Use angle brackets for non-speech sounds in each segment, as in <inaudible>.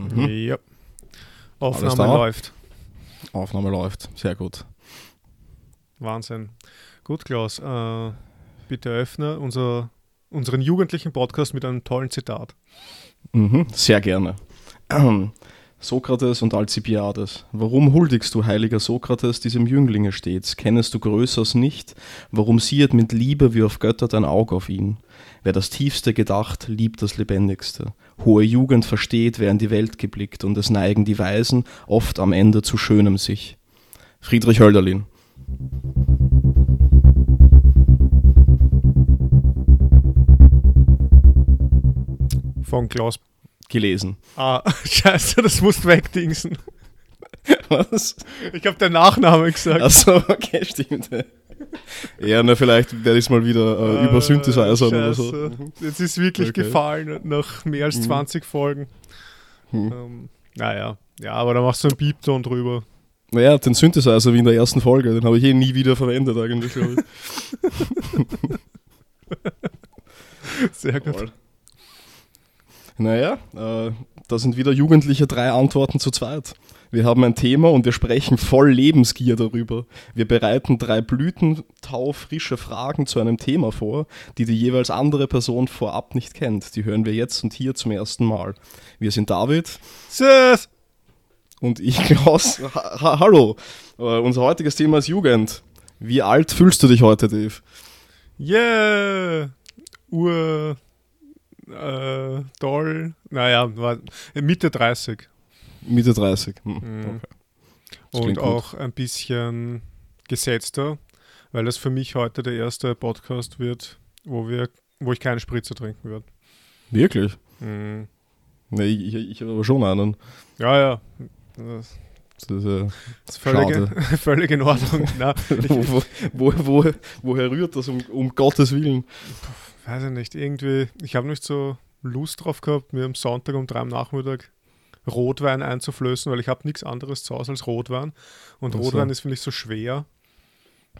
Mhm. Ja. Aufnahme läuft. Aufnahme läuft. Sehr gut. Wahnsinn. Gut, Klaus. Äh, bitte öffne unser, unseren jugendlichen Podcast mit einem tollen Zitat. Mhm. Sehr gerne. <clears throat> Sokrates und Alcibiades. Warum huldigst du, heiliger Sokrates, diesem Jünglinge stets? Kennest du Größers nicht? Warum siehet mit Liebe wie auf Götter dein Auge auf ihn? Wer das Tiefste gedacht, liebt das Lebendigste. Hohe Jugend versteht, wer in die Welt geblickt, und es neigen die Weisen oft am Ende zu Schönem sich. Friedrich Hölderlin. Von Klaus. Gelesen. Ah, <laughs> scheiße, das musst wegdingsen. Was? Ich habe den Nachname gesagt. Achso, okay, stimmt. Ja, na, vielleicht werde ich es mal wieder äh, über Synthesizern oder so. Jetzt ist wirklich Okay. gefallen nach mehr als Mhm. 20 Folgen. Hm. Ähm, naja, ja, aber da machst du einen Piepton drüber. Naja, den Synthesizer wie in der ersten Folge, den habe ich eh nie wieder verwendet eigentlich, glaube ich. <laughs> Sehr gut. Naja, äh, da sind wieder Jugendliche drei Antworten zu zweit. Wir haben ein Thema und wir sprechen voll Lebensgier darüber. Wir bereiten drei blütentaufrische Fragen zu einem Thema vor, die die jeweils andere Person vorab nicht kennt. Die hören wir jetzt und hier zum ersten Mal. Wir sind David Tschüss. und ich <laughs> Klaus. Ha ha hallo, äh, unser heutiges Thema ist Jugend. Wie alt fühlst du dich heute, Dave? Yeah! Ur. Äh, toll. Naja, war Mitte 30. Mitte 30. Hm. Mhm. Okay. Das Und klingt gut. auch ein bisschen gesetzter, weil das für mich heute der erste Podcast wird, wo, wir, wo ich keine Spritze trinken werde. Wirklich? Mhm. Nee, ich, ich, ich habe aber schon einen. Ja, ja. Das Das ist, äh, ist völlig, Schade. <laughs> völlig in Ordnung. <laughs> Ich, wo, wo, wo, woher rührt das, um, um Gottes Willen? Weiß ich nicht, irgendwie, ich habe nicht so Lust drauf gehabt, mir am Sonntag um drei am Nachmittag Rotwein einzuflößen, weil ich habe nichts anderes zu Hause als Rotwein. Und Ach so. Rotwein ist, finde ich, so schwer.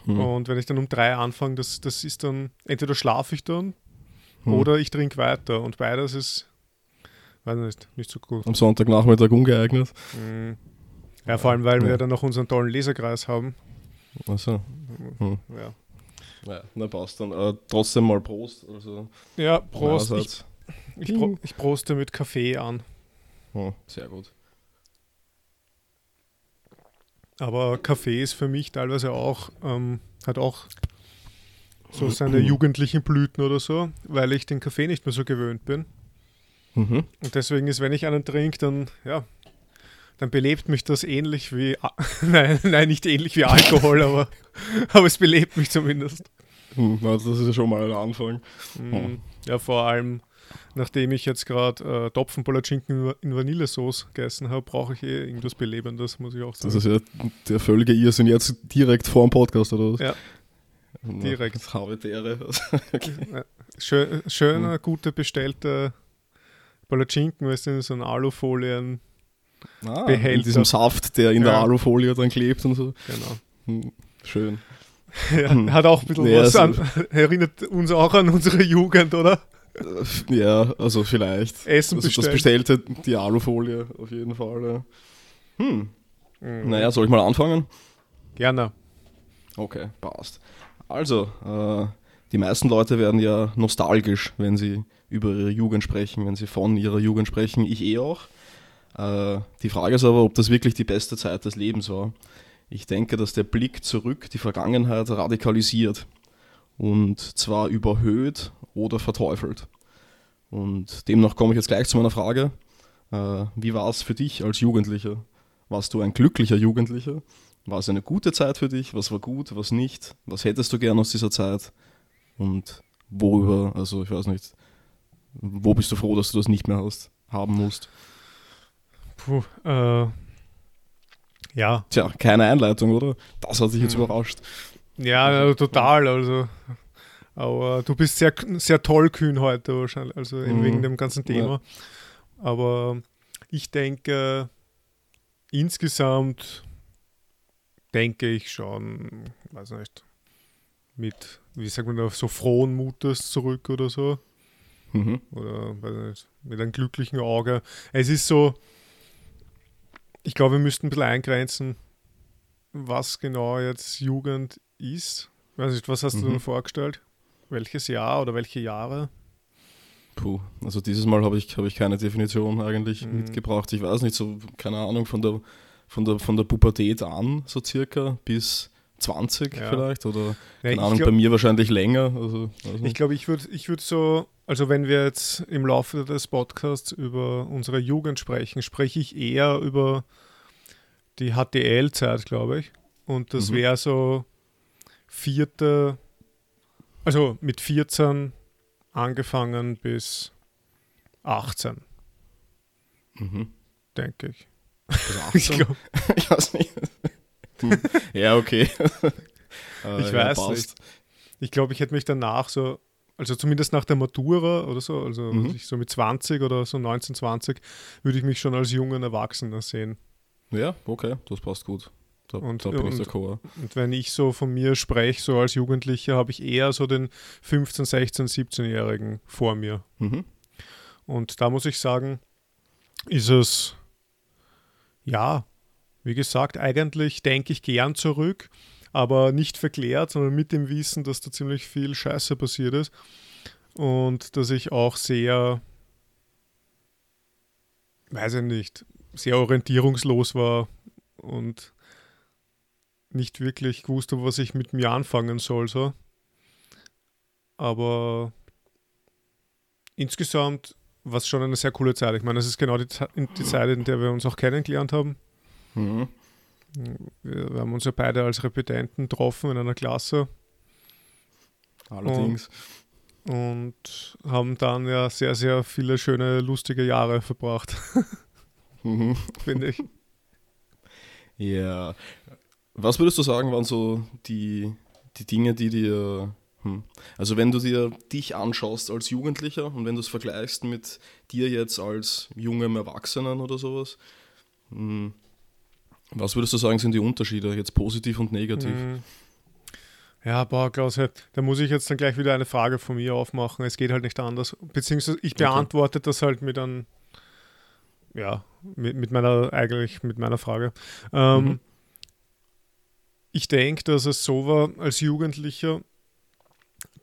Hm. Und wenn ich dann um drei anfange, das, das ist dann, entweder schlafe ich dann Hm. oder ich trinke weiter. Und beides ist, weiß ich nicht, nicht so gut. Am Sonntagnachmittag ungeeignet. Mhm. Ja, vor allem, weil Ja. wir dann noch unseren tollen Leserkreis haben. Achso. Hm. Ja, Ja, na passt dann. Äh, trotzdem mal Prost. Also, ja Prost. Ich, ich, pro, ich proste mit Kaffee an. Hm, sehr gut. Aber Kaffee ist für mich teilweise auch, ähm, hat auch so seine jugendlichen Blüten oder so, weil ich den Kaffee nicht mehr so gewöhnt bin. Mhm. Und deswegen ist, wenn ich einen trinke, dann, ja, dann belebt mich das ähnlich wie, <laughs> nein, nein, nicht ähnlich wie Alkohol, aber, <laughs> aber es belebt mich zumindest. Hm, na, das ist ja schon mal ein Anfang. Mhm. Ja, vor allem, nachdem ich jetzt gerade äh, Topfenpalatschinken in Vanillesauce gegessen habe, brauche ich eh irgendwas Belebendes, muss ich auch Das sagen. ist ja der völlige Irrsinn jetzt direkt vor dem Podcast, oder was? Ja. Direkt. Das Ehre. <laughs> okay. Schön, schöner, gute, bestellte Palatschinken, weißt du, in so einer Alufolien. Ah, in diesem Saft, der in der Ja. Alufolie dann klebt und so. Genau. Hm, Schön. Ja, hat auch ein bisschen Ja, was so- an, erinnert uns auch an unsere Jugend, oder? Ja, also vielleicht. Essen also das bestellen. bestellte, die Alufolie auf jeden Fall. Ja. Hm. Mhm. Naja, soll ich mal anfangen? Gerne. Okay, passt. Also, äh, die meisten Leute werden ja nostalgisch, wenn sie über ihre Jugend sprechen, wenn sie von ihrer Jugend sprechen. Ich eh auch. Äh, die Frage ist aber, ob das wirklich die beste Zeit des Lebens war. Ich denke, dass der Blick zurück die Vergangenheit radikalisiert. Und zwar überhöht oder verteufelt. Und demnach komme ich jetzt gleich zu meiner Frage. Äh, wie war es für dich als Jugendlicher? Warst du ein glücklicher Jugendlicher? War es eine gute Zeit für dich? Was war gut, was nicht? Was hättest du gern aus dieser Zeit? Und worüber, also ich weiß nicht, wo bist du froh, dass du das nicht mehr hast, haben musst? Puh, äh, ja, Tja, keine Einleitung, oder? Das hat dich jetzt Hm. überrascht. ja, äh, total. Also, aber du bist sehr, sehr tollkühn heute wahrscheinlich, also Mhm. wegen dem ganzen Thema. Aber ich denke, insgesamt denke ich schon, weiß nicht, mit, wie sagt man da, so frohen Mutes zurück oder so. Mhm. Oder weiß nicht, mit einem glücklichen Auge. Es ist so, ich glaube, wir müssten ein bisschen eingrenzen, was genau jetzt Jugend ist. Nicht, was hast mhm. du dir vorgestellt? Welches Jahr oder welche Jahre? Puh, also dieses Mal habe ich, hab ich keine Definition eigentlich mhm. mitgebracht. Ich weiß nicht, so, keine Ahnung, von der, von der, von der Pubertät an, so circa, bis 20 ja. vielleicht oder keine ja, Ahnung, glaub, bei mir wahrscheinlich länger. Also, ich glaube, ich würde ich würd so, also wenn wir jetzt im Laufe des Podcasts über unsere Jugend sprechen, spreche ich eher über die HTL-Zeit, glaube ich. Und das mhm. wäre so vierte, also mit 14 angefangen bis 18. Mhm. Denke ich. Also <laughs> 18? ich, glaub, ich weiß nicht. <laughs> ja, okay. Ich weiß nicht. Ich glaube, ich hätte mich danach so, also zumindest nach der Matura oder so, also mhm. so mit 20 oder so 19, 20, würde ich mich schon als jungen Erwachsener sehen. Ja, okay, das passt gut. Da, und, da und, und, wenn ich so von mir spreche, so als Jugendlicher, habe ich eher so den 15, 16, 17-Jährigen vor mir. Mhm. Und da muss ich sagen, ist es, ja, wie gesagt, eigentlich denke ich gern zurück, aber nicht verklärt, sondern mit dem Wissen, dass da ziemlich viel Scheiße passiert ist und dass ich auch sehr, weiß ich nicht, sehr orientierungslos war und nicht wirklich wusste, was ich mit mir anfangen soll. So. Aber insgesamt war es schon eine sehr coole Zeit. Ich meine, das ist genau die, die Zeit, in der wir uns auch kennengelernt haben. Mhm. Wir, haben uns ja beide als Repetenten getroffen in einer Klasse. Allerdings. Und, und haben dann ja sehr, sehr viele schöne, lustige Jahre verbracht. <laughs> mhm. Finde ich. Ja. Was würdest du sagen, waren so die, die Dinge, die dir hm. Also wenn du dir dich anschaust als Jugendlicher und wenn du es vergleichst mit dir jetzt als jungem Erwachsenen oder sowas, hm, was würdest du sagen, sind die Unterschiede jetzt positiv und negativ? Mhm. Ja, boah, Klaus, da muss ich jetzt dann gleich wieder eine Frage von mir aufmachen. Es geht halt nicht anders. Beziehungsweise ich beantworte okay. das halt mit einem, ja, mit, mit, meiner, eigentlich mit meiner Frage. Ähm, mhm. Ich denke, dass es so war als Jugendlicher,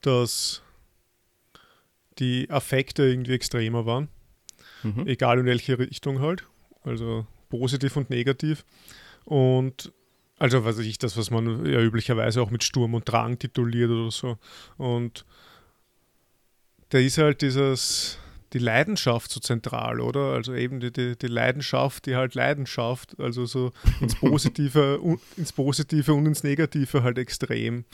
dass die Affekte irgendwie extremer waren. Mhm. Egal in welche Richtung halt. Also positiv und negativ. Und also weiß ich, das, was man ja üblicherweise auch mit Sturm und Drang tituliert oder so. Und da ist halt dieses, die Leidenschaft so zentral, oder? Also eben die, die, die Leidenschaft, die halt Leidenschaft, also so ins <laughs> Positive, ins Positive und ins Negative halt extrem.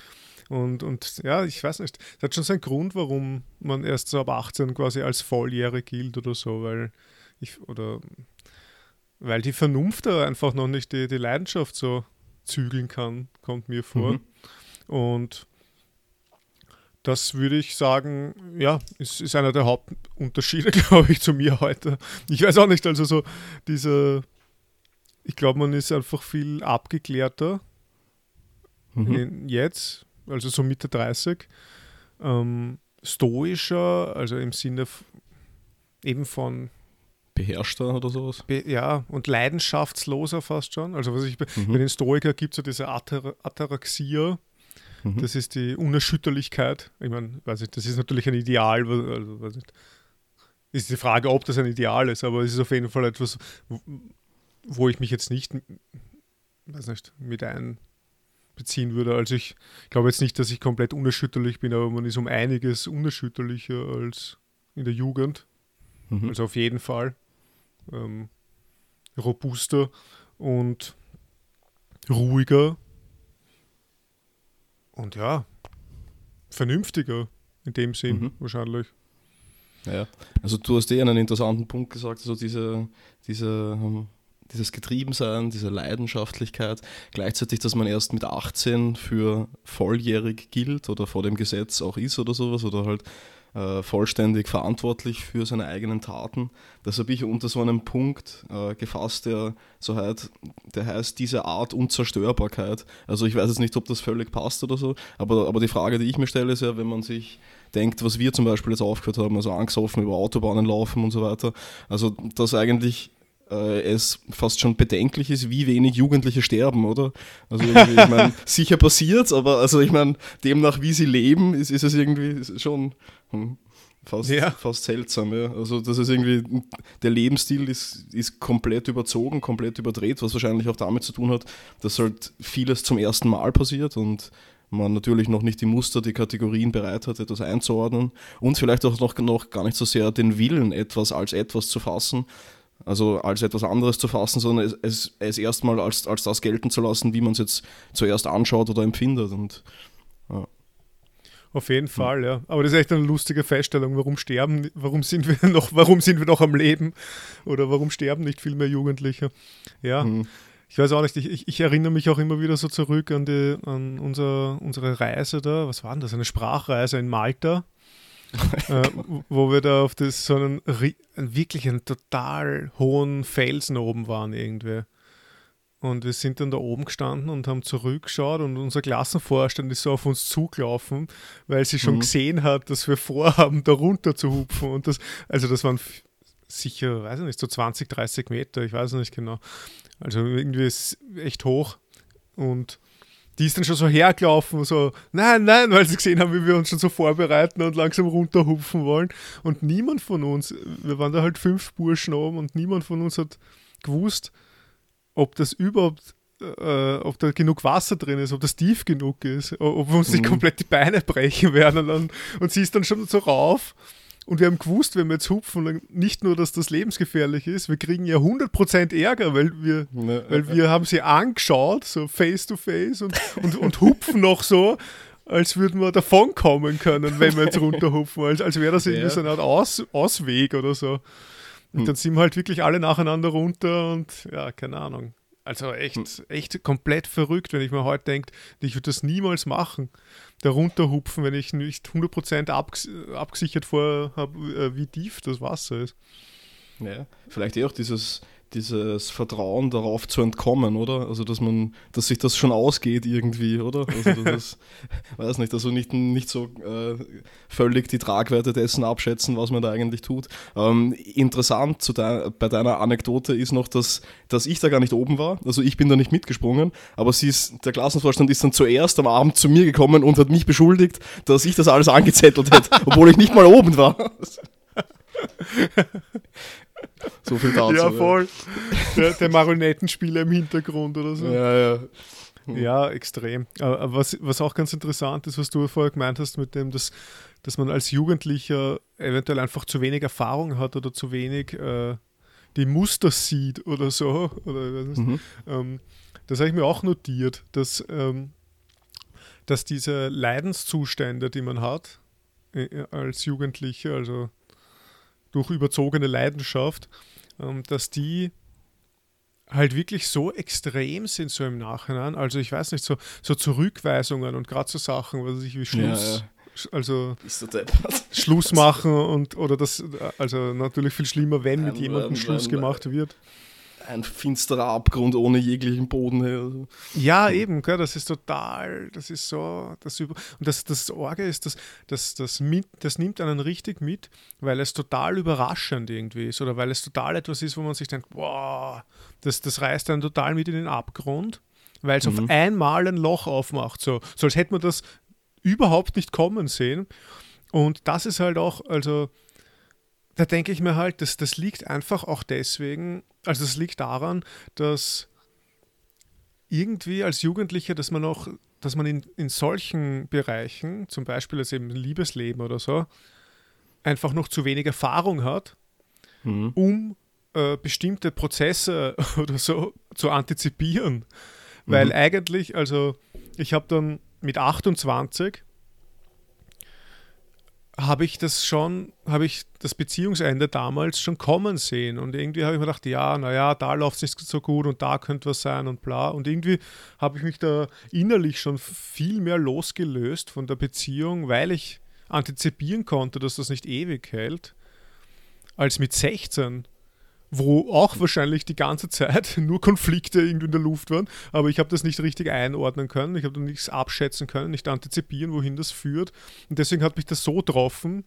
Und, und ja, ich weiß nicht, das hat schon seinen Grund, warum man erst so ab 18 quasi als volljährig gilt oder so, weil ich, oder weil die Vernunft da einfach noch nicht die, die Leidenschaft so zügeln kann, kommt mir vor. Mhm. Und das würde ich sagen, ja, ist, ist einer der Hauptunterschiede, <laughs> glaube ich, zu mir heute. Ich weiß auch nicht, also so diese, ich glaube, man ist einfach viel abgeklärter mhm. jetzt, also so Mitte 30, ähm, stoischer, also im Sinne eben von beherrschter oder sowas. Be ja, und leidenschaftsloser fast schon. Also was ich mhm. bei den Stoikern gibt es ja diese Atar Ataraxia. Mhm. Das ist die Unerschütterlichkeit. Ich meine, weiß ich, das ist natürlich ein Ideal, also weiß nicht, ist die Frage, ob das ein Ideal ist, aber es ist auf jeden Fall etwas, wo ich mich jetzt nicht, weiß nicht, mit einbeziehen würde. Also ich glaube jetzt nicht, dass ich komplett unerschütterlich bin, aber man ist um einiges unerschütterlicher als in der Jugend. Mhm. Also auf jeden Fall ähm, robuster und ruhiger und ja, vernünftiger in dem Sinn mhm. wahrscheinlich. Ja, also du hast eh einen interessanten Punkt gesagt, also diese, diese, ähm, dieses Getriebensein, diese Leidenschaftlichkeit, gleichzeitig, dass man erst mit 18 für volljährig gilt oder vor dem Gesetz auch ist oder sowas oder halt äh, vollständig verantwortlich für seine eigenen Taten. Das habe ich unter so einem Punkt äh, gefasst, der so halt, der heißt diese Art Unzerstörbarkeit. Also ich weiß jetzt nicht, ob das völlig passt oder so, aber, aber die Frage, die ich mir stelle, ist ja, wenn man sich denkt, was wir zum Beispiel jetzt aufgehört haben, also angesoffen über Autobahnen laufen und so weiter, also dass eigentlich äh, es fast schon bedenklich ist, wie wenig Jugendliche sterben, oder? Also ich meine, <laughs> sicher passiert aber also ich meine, demnach wie sie leben, ist, ist es irgendwie schon hm, fast, ja. fast seltsam. Ja. Also das ist irgendwie, der Lebensstil ist, ist komplett überzogen, komplett überdreht, was wahrscheinlich auch damit zu tun hat, dass halt vieles zum ersten Mal passiert und man natürlich noch nicht die Muster, die Kategorien bereit hat, etwas einzuordnen und vielleicht auch noch, noch gar nicht so sehr den Willen, etwas als etwas zu fassen, also als etwas anderes zu fassen, sondern es, es, es erstmal als, als das gelten zu lassen, wie man es jetzt zuerst anschaut oder empfindet. Und, ja. Auf jeden Fall, ja. Aber das ist echt eine lustige Feststellung. Warum sterben, warum sind wir <laughs> noch, warum sind wir noch am Leben? Oder warum sterben nicht viel mehr Jugendliche? Ja. Mhm. Ich weiß auch nicht, ich, ich, erinnere mich auch immer wieder so zurück an, die, an unser, unsere Reise da. Was war denn das? Eine Sprachreise in Malta äh, wo wir da auf das, so einen, wirklich einen total hohen Felsen oben waren irgendwie. Und wir sind dann da oben gestanden und haben zurückgeschaut und unser Klassenvorstand ist so auf uns zugelaufen, weil sie schon mhm. gesehen hat, dass wir vorhaben, da runter zu hupfen. Und das, also das waren sicher, weiß ich nicht, so 20, 30 Meter, ich weiß nicht genau. Also irgendwie ist echt hoch. Und die ist dann schon so hergelaufen, so, nein, nein, weil sie gesehen haben, wie wir uns schon so vorbereiten und langsam runterhupfen wollen. Und niemand von uns, wir waren da halt fünf Burschen oben und niemand von uns hat gewusst, ob das überhaupt, äh, ob da genug Wasser drin ist, ob das tief genug ist, ob wir uns nicht mhm. komplett die Beine brechen werden. Und, dann, und sie ist dann schon so rauf und wir haben gewusst, wenn wir jetzt hupfen, nicht nur, dass das lebensgefährlich ist, wir kriegen ja 100% Ärger, weil wir, ne, weil wir haben sie angeschaut, so face to face und, und, und hupfen noch so, als würden wir davonkommen können, wenn wir jetzt runterhupfen, als, als wäre das irgendwie ja. so eine Art Aus, Ausweg oder so. Und hm. dann sind wir halt wirklich alle nacheinander runter und ja, keine Ahnung. Also echt, hm. echt komplett verrückt, wenn ich mir heute denke, ich würde das niemals machen da runterhupfen, wenn ich nicht 100% abges abgesichert vorher habe, äh, wie tief das Wasser ist. Ja, vielleicht eh auch dieses, dieses Vertrauen darauf zu entkommen, oder? Also dass man, dass sich das schon ausgeht irgendwie, oder? Also das, <laughs> weiß nicht, also nicht, nicht so äh, völlig die Tragweite dessen abschätzen, was man da eigentlich tut. Ähm, interessant zu de bei deiner Anekdote ist noch, dass, dass ich da gar nicht oben war. Also ich bin da nicht mitgesprungen, aber sie ist, der Klassenvorstand ist dann zuerst am Abend zu mir gekommen und hat mich beschuldigt, dass ich das alles angezettelt hätte, <laughs> obwohl ich nicht mal oben war. <laughs> <laughs> So viel dazu. Ja, voll. Der, der Marionettenspieler im Hintergrund oder so. Ja, ja. Ja, extrem. Aber was, was auch ganz interessant ist, was du vorher gemeint hast, mit dem, dass, dass man als Jugendlicher eventuell einfach zu wenig Erfahrung hat oder zu wenig äh, die Muster sieht oder so. Oder, mhm. ähm, das habe ich mir auch notiert, dass, ähm, dass diese Leidenszustände, die man hat äh, als Jugendlicher, also durch überzogene Leidenschaft, ähm, dass die halt wirklich so extrem sind so im Nachhinein. Also ich weiß nicht, so, so Zurückweisungen und gerade so Sachen, was ich wie Schluss, ja, ja. also Schluss machen und oder das, also natürlich viel schlimmer, wenn mit jemandem Schluss gemacht wird ein finsterer Abgrund ohne jeglichen Boden. Also. Ja, eben, gell, das ist total, das ist so, das über und das, das Orge ist, dass das, das, mit, das nimmt einen richtig mit, weil es total überraschend irgendwie ist oder weil es total etwas ist, wo man sich denkt, wow, das, das reißt einen total mit in den Abgrund, weil es mhm. auf einmal ein Loch aufmacht, so, so als hätte man das überhaupt nicht kommen sehen. Und das ist halt auch, also da denke ich mir halt, dass das liegt einfach auch deswegen, also es liegt daran, dass irgendwie als Jugendlicher, dass man auch, dass man in, in solchen Bereichen, zum Beispiel als eben Liebesleben oder so, einfach noch zu wenig Erfahrung hat, mhm. um äh, bestimmte Prozesse <laughs> oder so zu antizipieren. Weil mhm. eigentlich, also ich habe dann mit 28 habe ich das schon, habe ich das Beziehungsende damals schon kommen sehen. Und irgendwie habe ich mir gedacht, ja, naja, da läuft es nicht so gut und da könnte was sein und bla. Und irgendwie habe ich mich da innerlich schon viel mehr losgelöst von der Beziehung, weil ich antizipieren konnte, dass das nicht ewig hält, als mit 16 wo auch wahrscheinlich die ganze Zeit <laughs> nur Konflikte irgendwie in der Luft waren, aber ich habe das nicht richtig einordnen können, ich habe nichts abschätzen können, nicht antizipieren, wohin das führt und deswegen hat mich das so getroffen,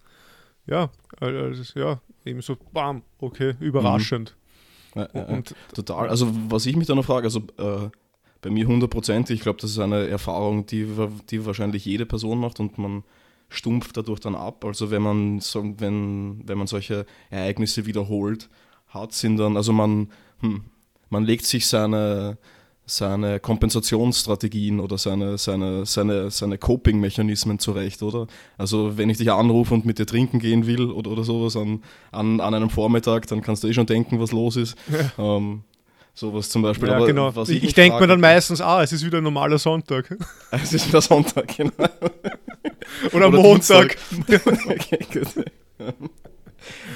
ja, also, ja, eben so, bam, okay, überraschend. Ja, ja, total. Also was ich mich da noch frage, also äh, bei mir hundertprozentig, ich glaube, das ist eine Erfahrung, die, die wahrscheinlich jede Person macht und man stumpft dadurch dann ab. Also wenn man so, wenn, wenn man solche Ereignisse wiederholt hat, sind dann, also man, hm, man legt sich seine, seine Kompensationsstrategien oder seine, seine, seine, seine Coping-Mechanismen zurecht, oder? Also wenn ich dich anrufe und mit dir trinken gehen will oder, oder sowas an, an, an einem Vormittag, dann kannst du eh schon denken, was los ist. Ja. Ähm, sowas zum Beispiel. Ja, Aber genau. ich, ich denke mir dann <laughs> meistens, ah, es ist wieder ein normaler Sonntag. <laughs> Es ist wieder Sonntag, genau. <laughs> oder, oder Montag. okay, gut.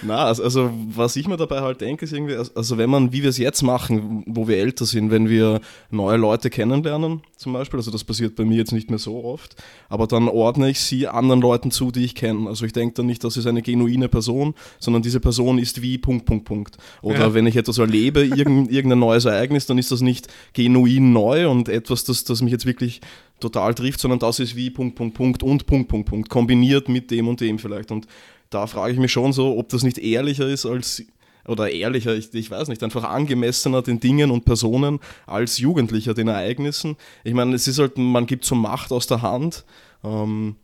Na, also, also, was ich mir dabei halt denke, ist irgendwie, also wenn man, wie wir es jetzt machen, wo wir älter sind, wenn wir neue Leute kennenlernen, zum Beispiel, also das passiert bei mir jetzt nicht mehr so oft, aber dann ordne ich sie anderen Leuten zu, die ich kenne. Also ich denke dann nicht, das ist eine genuine Person, sondern diese Person ist wie Punkt, Punkt, Punkt. Oder ja. wenn ich etwas erlebe, irgendein, <laughs> irgendein neues Ereignis, dann ist das nicht genuin neu und etwas, das, das mich jetzt wirklich total trifft, sondern das ist wie Punkt, Punkt, Punkt und Punkt, Punkt, Punkt, kombiniert mit dem und dem vielleicht. Und da frage ich mich schon so, ob das nicht ehrlicher ist als, oder ehrlicher, ich, ich weiß nicht, einfach angemessener den Dingen und Personen als Jugendlicher den Ereignissen. Ich meine, es ist halt, man gibt so Macht aus der Hand. Ähm,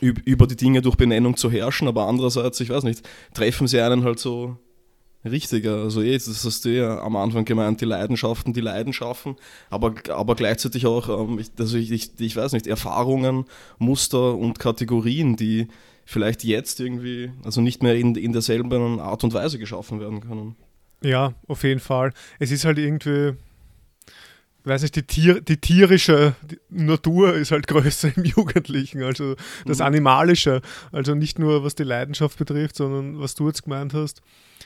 über die Dinge durch Benennung zu herrschen, aber andererseits, ich weiß nicht, treffen sie einen halt so richtiger. Also eh, das hast du ja am Anfang gemeint, die Leidenschaften, die Leidenschaften, aber, aber gleichzeitig auch, ähm, also ich, ich, ich weiß nicht, Erfahrungen, Muster und Kategorien, die vielleicht jetzt irgendwie, also nicht mehr in, in derselben Art und Weise geschaffen werden können. Ja, auf jeden Fall. Es ist halt irgendwie, weiß nicht, die, Tier, die tierische Natur ist halt <laughs> größer im Jugendlichen, also das mhm. Animalische. Also nicht nur was die Leidenschaft betrifft, sondern was du jetzt gemeint hast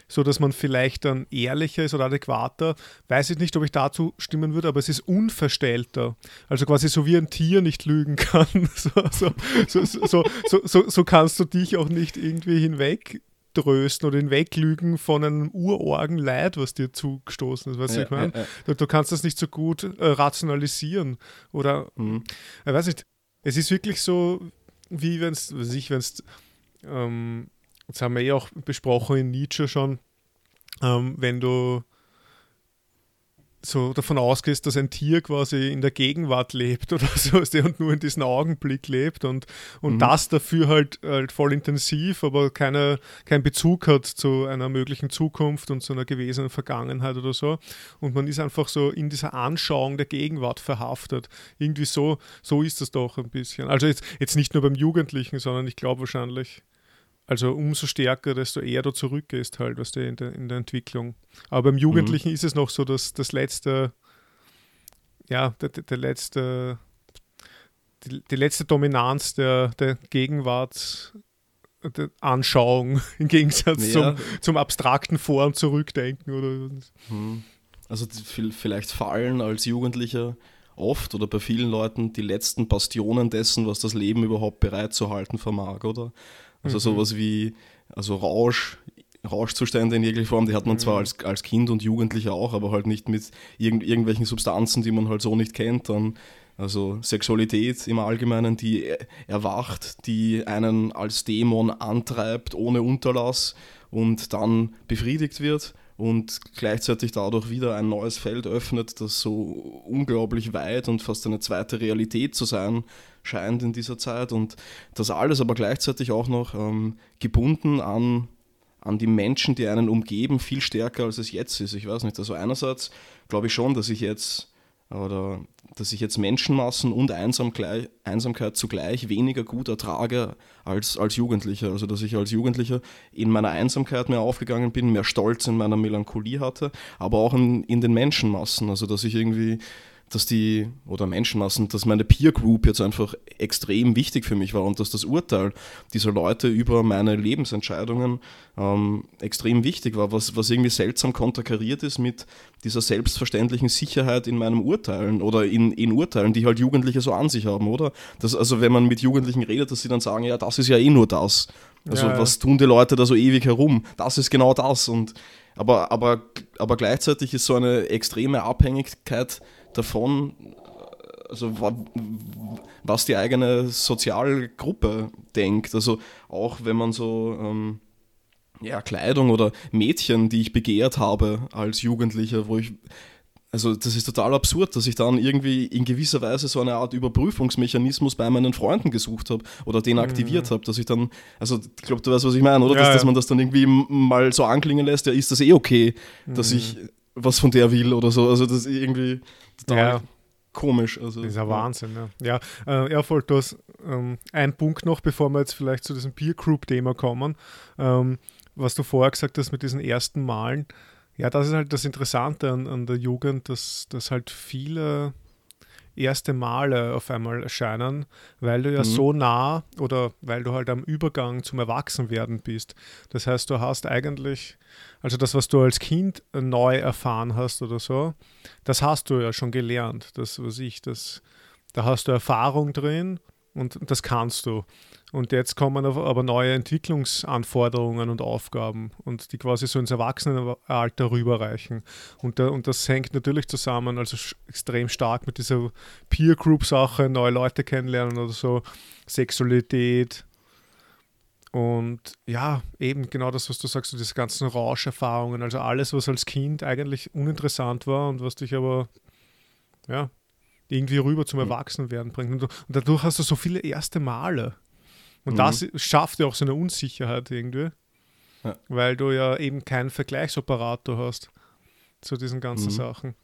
so dass man vielleicht dann ehrlicher ist oder adäquater. Weiß ich nicht, ob ich dazu stimmen würde, aber es ist unverstellter. Also quasi so wie ein Tier nicht lügen kann. <laughs> So, so, so, so, kannst du dich auch nicht irgendwie hinweg trösten oder hinweglügen von einem urorgen Leid, was dir zugestoßen ist. Weißt ja, ich meine? Ja, ja. du, du, kannst das nicht so gut äh, rationalisieren. Oder, mhm. ich weiß nicht, es ist wirklich so, wie wenn es, weiß ich, wenn es ähm, das haben wir eh auch besprochen in Nietzsche schon, ähm, wenn du so davon ausgehst, dass ein Tier quasi in der Gegenwart lebt oder <laughs> so und nur in diesem Augenblick lebt und, und mhm. das dafür halt, halt voll intensiv, aber keine, keinen Bezug hat zu einer möglichen Zukunft und zu einer gewesenen Vergangenheit oder so. Und man ist einfach so in dieser Anschauung der Gegenwart verhaftet. Irgendwie so, so ist das doch ein bisschen. Also jetzt, jetzt nicht nur beim Jugendlichen, sondern ich glaube wahrscheinlich also umso stärker, desto eher du zurückgehst halt, was du in der, in der Entwicklung. Aber beim Jugendlichen mhm. ist es noch so, dass das letzte, ja, der, der letzte, die, die, letzte Dominanz der, der Gegenwart der Anschauung <laughs> im Gegensatz ja. zum, zum abstrakten Vor- und Zurückdenken. Oder? Mhm. Also vielleicht fallen als Jugendlicher oft oder bei vielen Leuten die letzten Bastionen dessen, was das Leben überhaupt bereitzuhalten vermag, oder? Also mhm. sowas wie, also Rausch, Rauschzustände in jeglicher Form, die hat man mhm. zwar als, als Kind und Jugendlicher auch, aber halt nicht mit irgend, irgendwelchen Substanzen, die man halt so nicht kennt. Dann, also Sexualität im Allgemeinen, die erwacht, die einen als Dämon antreibt ohne Unterlass und dann befriedigt wird und gleichzeitig dadurch wieder ein neues Feld öffnet, das so unglaublich weit und fast eine zweite Realität zu sein scheint in dieser Zeit und das alles aber gleichzeitig auch noch ähm, gebunden an, an die Menschen, die einen umgeben, viel stärker als es jetzt ist. Ich weiß nicht, also einerseits glaube ich schon, dass ich jetzt oder dass ich jetzt Menschenmassen und Einsamkeit zugleich weniger gut ertrage als, als Jugendlicher. Also dass ich als Jugendlicher in meiner Einsamkeit mehr aufgegangen bin, mehr Stolz in meiner Melancholie hatte, aber auch in, in den Menschenmassen. Also dass ich irgendwie dass die, oder Menschenmassen, dass meine Peer Group jetzt einfach extrem wichtig für mich war und dass das Urteil dieser Leute über meine Lebensentscheidungen ähm, extrem wichtig war, was, was irgendwie seltsam konterkariert ist mit dieser selbstverständlichen Sicherheit in meinem Urteilen oder in, in Urteilen, die halt Jugendliche so an sich haben, oder? Das, also wenn man mit Jugendlichen redet, dass sie dann sagen, ja, das ist ja eh nur das. Also ja, was tun die Leute da so ewig herum? Das ist genau das. Und, aber, aber, aber gleichzeitig ist so eine extreme Abhängigkeit davon, also was die eigene Sozialgruppe denkt. Also auch wenn man so, ähm, ja, Kleidung oder Mädchen, die ich begehrt habe als Jugendlicher, wo ich also das ist total absurd, dass ich dann irgendwie in gewisser Weise so eine Art Überprüfungsmechanismus bei meinen Freunden gesucht habe oder den aktiviert mhm. habe, dass ich dann, also ich glaube, du weißt, was ich meine, oder? Ja, dass, ja. dass, man das dann irgendwie mal so anklingen lässt, ja, ist das eh okay, dass mhm. ich was von der will oder so. Also das ist irgendwie total ja. komisch. Also, das ist ja Wahnsinn, ja. Ja, äh, ja voll, du hast ähm, ein Punkt noch, bevor wir jetzt vielleicht zu diesem Peer Group-Thema kommen, ähm, was du vorher gesagt hast mit diesen ersten Malen ja, das ist halt das Interessante an, an der Jugend, dass, dass halt viele erste Male auf einmal erscheinen, weil du ja mhm. so nah oder weil du halt am Übergang zum Erwachsenwerden bist. Das heißt, du hast eigentlich, also das, was du als Kind neu erfahren hast oder so, das hast du ja schon gelernt. Das, was ich, das, da hast du Erfahrung drin und das kannst du. Und jetzt kommen aber neue Entwicklungsanforderungen und Aufgaben und die quasi so ins Erwachsenenalter rüberreichen. Und, da, und das hängt natürlich zusammen, also extrem stark mit dieser Peer-Group-Sache, neue Leute kennenlernen oder so, Sexualität. Und ja, eben genau das, was du sagst, diese ganzen Rauscherfahrungen, also alles, was als Kind eigentlich uninteressant war und was dich aber ja, irgendwie rüber zum mhm. Erwachsenwerden bringt. Und dadurch hast du so viele erste Male. Und mhm. das schafft ja auch so eine Unsicherheit irgendwie, ja. weil du ja eben keinen Vergleichsoperator hast zu diesen ganzen mhm. Sachen.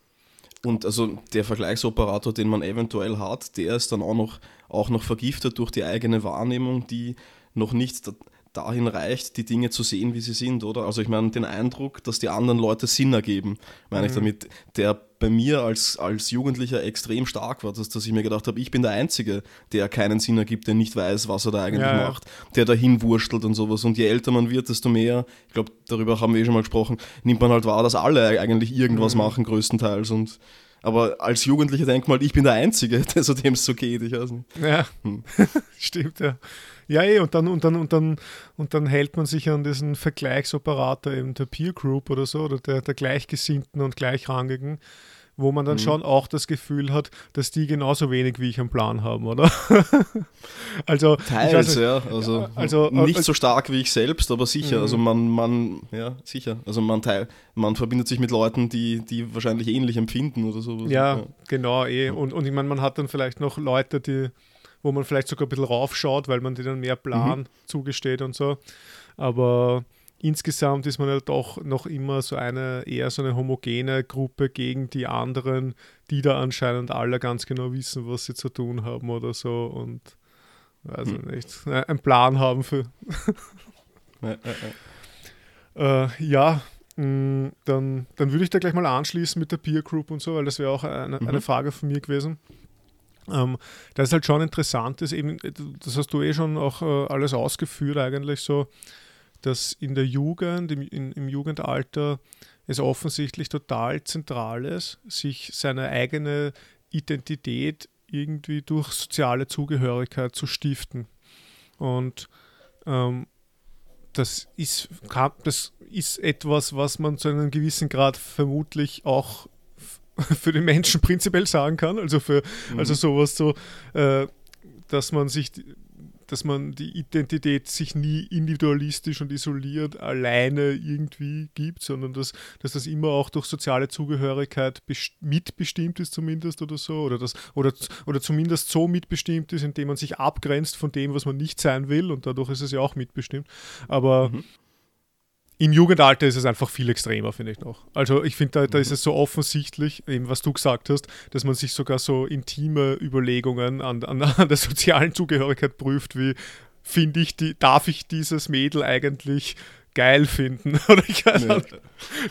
Und also der Vergleichsoperator, den man eventuell hat, der ist dann auch noch, auch noch vergiftet durch die eigene Wahrnehmung, die noch nicht dahin reicht, die Dinge zu sehen, wie sie sind, oder? Also ich meine, den Eindruck, dass die anderen Leute Sinn ergeben, meine mhm. ich damit, der bei mir als, als Jugendlicher extrem stark war, dass, dass ich mir gedacht habe, ich bin der Einzige, der keinen Sinn ergibt, der nicht weiß, was er da eigentlich ja, macht, der dahin wurstelt und sowas. Und je älter man wird, desto mehr, ich glaube, darüber haben wir eh schon mal gesprochen, nimmt man halt wahr, dass alle eigentlich irgendwas mhm. machen, größtenteils. Und aber als Jugendlicher denkt man, ich bin der Einzige, <laughs> der so dem es so geht. Ich weiß nicht. Ja, hm. <laughs> stimmt, ja. Ja, eh, und dann, und, dann, und, dann, und dann hält man sich an diesen Vergleichsoperator eben der Peer Group oder so, oder der, der Gleichgesinnten und Gleichrangigen, wo man dann mhm. schon auch das Gefühl hat, dass die genauso wenig wie ich einen Plan haben, oder? <laughs> also teils, nicht, ja. Also, also nicht also, so stark wie ich selbst, aber sicher. Also mhm. Also man, man, ja, sicher. Also man teil, man verbindet sich mit Leuten, die, die wahrscheinlich ähnlich empfinden oder so. Ja, ja. genau, eh. Und, und ich meine, man hat dann vielleicht noch Leute, die wo man vielleicht sogar ein bisschen raufschaut, weil man denen mehr Plan mhm. zugesteht und so. Aber insgesamt ist man ja doch noch immer so eine eher so eine homogene Gruppe gegen die anderen, die da anscheinend alle ganz genau wissen, was sie zu tun haben oder so und weiß hm. nicht, äh, einen Plan haben für. <laughs> ja, ja, ja. Äh, ja mh, mm, dann, dann würde ich da gleich mal anschließen mit der Peer Group und so, weil das wäre auch eine, mhm. eine Frage von mir gewesen. Ähm, das ist halt schon interessant, ist eben, das hast du eh schon auch äh, alles ausgeführt eigentlich so, dass in der Jugend, im, in, im Jugendalter es offensichtlich total zentral ist, sich seine eigene Identität irgendwie durch soziale Zugehörigkeit zu stiften. Und ähm, das, ist, das ist etwas, was man zu einem gewissen Grad vermutlich auch <laughs> für den Menschen prinzipiell sagen kann. Also für mhm. also sowas so, äh, dass man sich dass man die Identität sich nie individualistisch und isoliert alleine irgendwie gibt, sondern dass, dass das immer auch durch soziale Zugehörigkeit mitbestimmt ist zumindest oder so, oder, das, oder, oder zumindest so mitbestimmt ist, indem man sich abgrenzt von dem, was man nicht sein will und dadurch ist es ja auch mitbestimmt. Aber mhm im Jugendalter ist es einfach viel extremer, finde ich noch. Also ich finde, da, da, ist es so offensichtlich, eben was du gesagt hast, dass man sich sogar so intime Überlegungen an, an, an der sozialen Zugehörigkeit prüft, wie finde ich die, darf ich dieses Mädel eigentlich geil finden? <laughs> oder ich nee.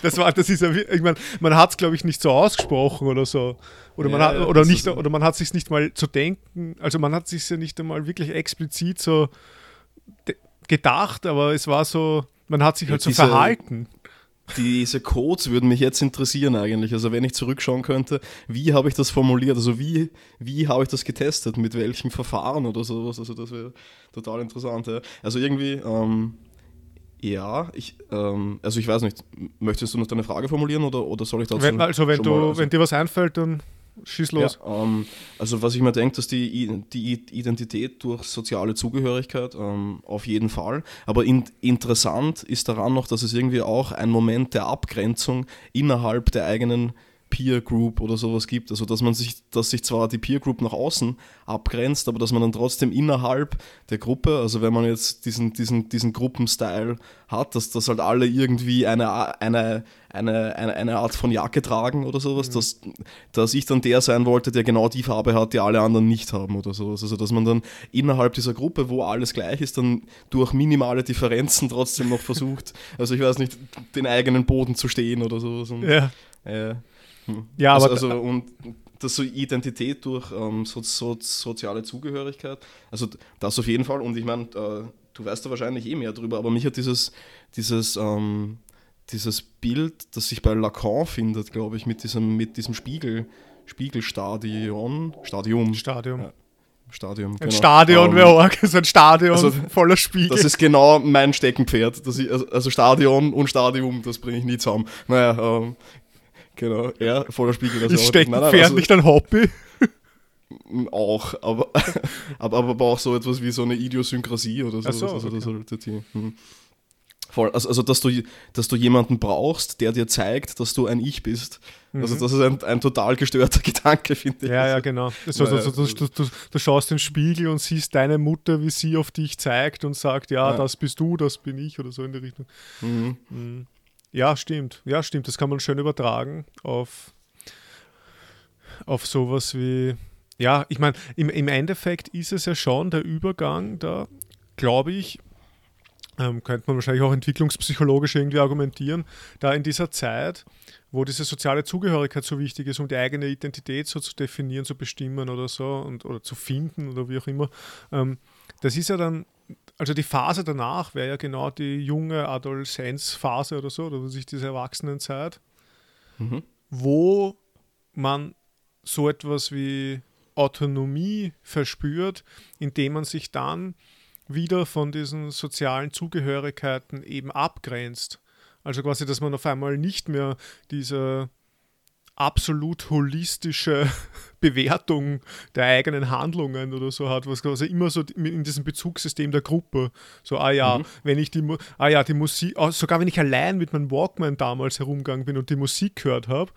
das war, das ist ja, ich meine, man hat es glaube ich nicht so ausgesprochen oder so, oder ja, man hat, oder nicht, oder man hat sich nicht mal zu denken, also man hat sich ja nicht einmal wirklich explizit so gedacht, aber es war so man hat sich halt so diese, verhalten. Diese Codes würden mich jetzt interessieren eigentlich. Also wenn ich zurückschauen könnte, wie habe ich das formuliert? Also wie, wie habe ich das getestet? Mit welchem Verfahren oder sowas? Also das wäre total interessant. Ja. Also irgendwie, ähm, ja, ich, ähm, also ich weiß nicht, möchtest du noch deine Frage formulieren oder, oder soll ich dazu wenn, Also wenn, du, mal, also wenn dir was einfällt, dann schieß los. Ja, ähm, also was ich mir denke, dass die, die Identität durch soziale Zugehörigkeit ähm, auf jeden Fall. Aber in, interessant ist daran noch, dass es irgendwie auch ein Moment der Abgrenzung innerhalb der eigenen Peer Group oder sowas gibt. Also dass man sich, dass sich zwar die Peer Group nach außen abgrenzt, aber dass man dann trotzdem innerhalb der Gruppe, also wenn man jetzt diesen, diesen, diesen Gruppenstyle hat, dass, dass halt alle irgendwie eine, eine, eine, eine, eine Art von Jacke tragen oder sowas, mhm. dass, dass ich dann der sein wollte, der genau die Farbe hat, die alle anderen nicht haben oder sowas. Also dass man dann innerhalb dieser Gruppe, wo alles gleich ist, dann durch minimale Differenzen trotzdem noch versucht, <laughs> also ich weiß nicht, den eigenen Boden zu stehen oder sowas. Und, ja. Äh. Ja, also, aber. Also, und das so Identität durch ähm, so, so, soziale Zugehörigkeit, also das auf jeden Fall. Und ich meine, äh, du weißt da wahrscheinlich eh mehr drüber, aber mich hat dieses, dieses, ähm, dieses Bild, das sich bei Lacan findet, glaube ich, mit diesem, mit diesem Spiegel, Spiegelstadion, Stadium. Stadium. Ja. Stadion. Ein genau. Stadion um, wäre ähm, so ein Stadion also, voller Spiegel. Das ist genau mein Steckenpferd. Ich, also Stadion und Stadium, das bringe ich nie zusammen. Naja, ähm, Genau, ja, voller Spiegel. Das ist Steckenpferd also, nicht ein Hobby? Auch, <laughs> aber, aber, aber auch so etwas wie so eine Idiosynkrasie oder so. so also, okay. das hm. Voll, also, also dass, du, dass du jemanden brauchst, der dir zeigt, dass du ein Ich bist. Also, mhm. Also das ist ein, ein total gestörter <laughs> Gedanke, finde ich. Ja, ja, genau. Also, also, du, du, du, du, schaust in den Spiegel und siehst deine Mutter, wie sie auf dich zeigt und sagt, ja, ja. das bist du, das bin ich oder so in die Richtung. Mhm. Mhm. Ja, stimmt. Ja, stimmt. Das kann man schön übertragen auf, auf sowas wie. Ja, ich meine, im, im Endeffekt ist es ja schon der Übergang da, glaube ich, ähm, könnte man wahrscheinlich auch entwicklungspsychologisch irgendwie argumentieren, da in dieser Zeit, wo diese soziale Zugehörigkeit so wichtig ist, um die eigene Identität so zu definieren, zu bestimmen oder so und, oder zu finden oder wie auch immer, ähm, das ist ja dann also die Phase danach wäre ja genau die junge Adoleszenzphase oder so, oder sich diese Erwachsenenzeit, mhm. wo man so etwas wie Autonomie verspürt, indem man sich dann wieder von diesen sozialen Zugehörigkeiten eben abgrenzt. Also quasi, dass man auf einmal nicht mehr diese absolut holistische <laughs> Bewertung der eigenen Handlungen oder so hat, was quasi immer so in diesem Bezugssystem der Gruppe, so, ah ja, mhm. wenn ich die, ah ja, die Musik, sogar wenn ich allein mit meinem Walkman damals herumgegangen bin und die Musik gehört habe,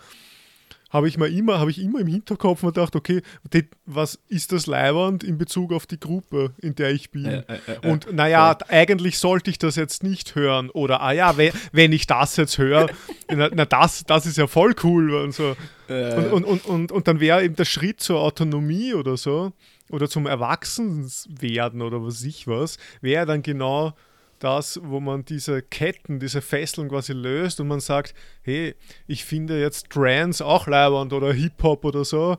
habe ich mir immer, habe ich immer im Hinterkopf und gedacht, okay, die, was ist das Leiwand in Bezug auf die Gruppe, in der ich bin? Äh, äh, äh, und naja, ja. eigentlich sollte ich das jetzt nicht hören. Oder ah ja, wenn, wenn ich das jetzt höre, <laughs> na, na, das, das ist ja voll cool und so. Und, und, und, und, und dann wäre eben der Schritt zur Autonomie oder so, oder zum Erwachsenwerden oder was ich was, wäre dann genau das, wo man diese Ketten, diese Fesseln quasi löst und man sagt, hey, ich finde jetzt Trance auch leibend oder Hip-Hop oder so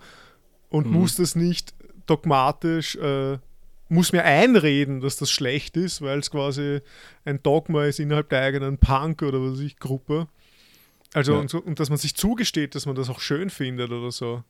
und mhm. muss das nicht dogmatisch, äh, muss mir einreden, dass das schlecht ist, weil es quasi ein Dogma ist innerhalb der eigenen Punk oder was weiß ich, Gruppe. Also, ja. und, so, und dass man sich zugesteht, dass man das auch schön findet oder so.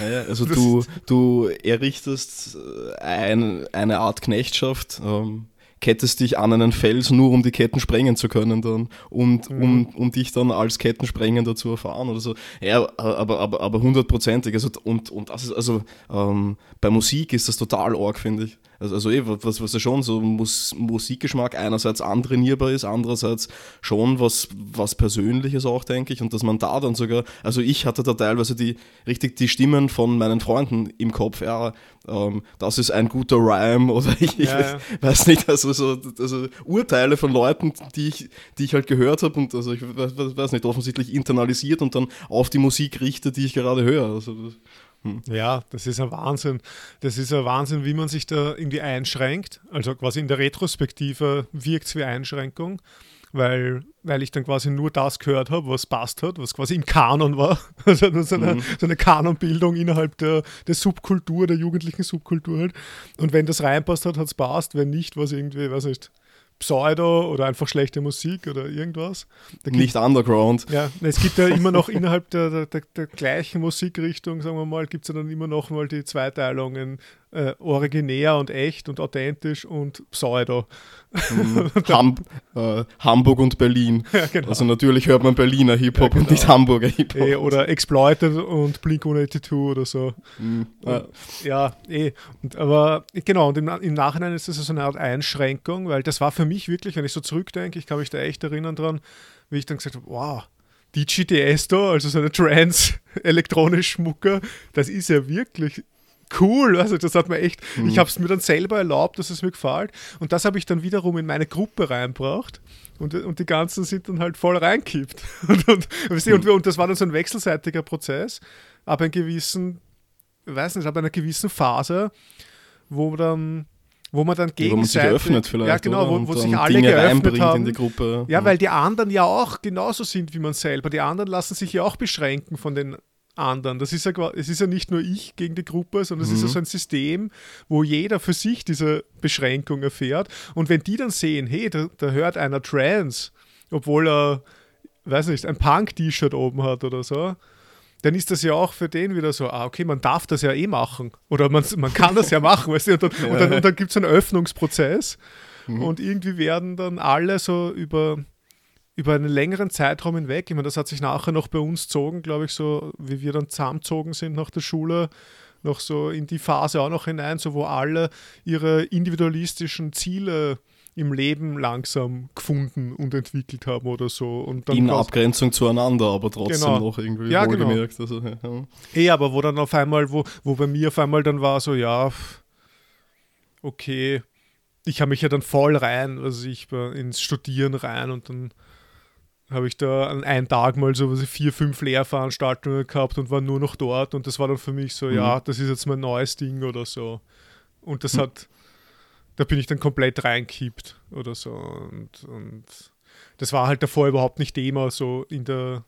Ja, ja, also du, du errichtest äh, ein, eine Art Knechtschaft, ähm, kettest dich an einen Fels, nur um die Ketten sprengen zu können dann und mhm. um, um dich dann als Kettensprengender zu erfahren oder so. Ja, aber, aber, aber hundertprozentig. Also, und, und das ist, also ähm, bei Musik ist das total arg, finde ich. Also, also eh, was, was ja schon so Mus Musikgeschmack einerseits antrainierbar ist, andererseits schon was, was Persönliches auch, denke ich. Und dass man da dann sogar, also ich hatte da teilweise die richtig die Stimmen von meinen Freunden im Kopf, ja, ähm, das ist ein guter Rhyme oder ich, <laughs> ich ja, ja. weiß nicht, also so also Urteile von Leuten, die ich, die ich halt gehört habe und also ich weiß, nicht, offensichtlich internalisiert und dann auf die Musik richte, die ich gerade höre. Also das, hm. Ja, das ist ein Wahnsinn. Das ist ein Wahnsinn, wie man sich da irgendwie einschränkt. Also quasi in der Retrospektive wirkt es wie Einschränkung, weil, weil ich dann quasi nur das gehört habe, was passt hat, was quasi im Kanon war. <laughs> Also so eine, mhm. so eine Kanonbildung innerhalb der, der Subkultur, der jugendlichen Subkultur halt. Und wenn das reinpasst hat, hat es passt. Wenn nicht, was irgendwie, weiß nicht, Pseudo oder einfach schlechte Musik oder irgendwas. Nicht Underground. Ja, es gibt ja immer noch innerhalb der, der, der, der gleichen Musikrichtung, sagen wir mal, gibt es ja dann immer noch mal die Zweiteilung in äh, originär und echt und authentisch und pseudo. Mhm. <laughs> Ham äh, Hamburg und Berlin. <laughs> Ja, genau. Also natürlich hört man Berliner Hip-Hop Ja, und nicht genau. Hamburger Hip-Hop. Eh, oder Exploited und Blink-182 oder so. Mhm. Ja. Ja, eh. Und, aber genau, und im, im Nachhinein ist das so eine Art Einschränkung, weil das war für mich wirklich, wenn ich so zurückdenke, ich kann mich da echt erinnern dran, wie ich dann gesagt habe, wow, DJ Tiesto, also so eine Trance-elektronisch-Schmucker, <laughs> das ist ja wirklich cool. Also das hat mir echt, ich habe es mir dann selber erlaubt, dass es mir gefällt. Und das habe ich dann wiederum in meine Gruppe reinbracht. Und, und die ganzen sind dann halt voll reinkippt. <laughs> Und, und, du, und, und das war dann so ein wechselseitiger Prozess, ab einem gewissen, ich weiß nicht, ab einer gewissen Phase, wo dann wo man dann Wo man sich gegenseitig öffnet vielleicht. ja genau, wo, wo sich alle Dinge geöffnet haben. in die Gruppe. Ja, weil die anderen ja auch genauso sind wie man selber. Die anderen lassen sich ja auch beschränken von den anderen. Das ist ja, es ist ja nicht nur ich gegen die Gruppe, sondern es ist ja so ein System, wo jeder für sich diese Beschränkung erfährt. Und wenn die dann sehen, hey, da, da hört einer Trance, obwohl er, weiß nicht, ein Punk-T-Shirt oben hat oder so, dann ist das ja auch für den wieder so, ah, okay, man darf das ja eh machen. Oder man, man kann das ja machen, weißt du? Und dann, dann, und dann gibt es einen Öffnungsprozess und irgendwie werden dann alle so über, über einen längeren Zeitraum hinweg, ich meine, das hat sich nachher noch bei uns gezogen, glaube ich, so wie wir dann zusammengezogen sind nach der Schule, noch so in die Phase auch noch hinein, so wo alle ihre individualistischen Ziele im Leben langsam gefunden und entwickelt haben oder so. Und dann in Abgrenzung zueinander, aber trotzdem Genau. noch irgendwie Ja, genau. wohlgemerkt. Also, ja. Eh, aber wo dann auf einmal, wo, wo bei mir auf einmal dann war so, ja, okay, ich habe mich ja dann voll rein, also ich war ins Studieren rein und dann habe ich da an einem Tag mal so was vier, fünf Lehrveranstaltungen gehabt und war nur noch dort und das war dann für mich so, Mhm. ja, das ist jetzt mein neues Ding oder so. Und das hat, da bin ich dann komplett reinkippt oder so und, und das war halt davor überhaupt nicht Thema, so in der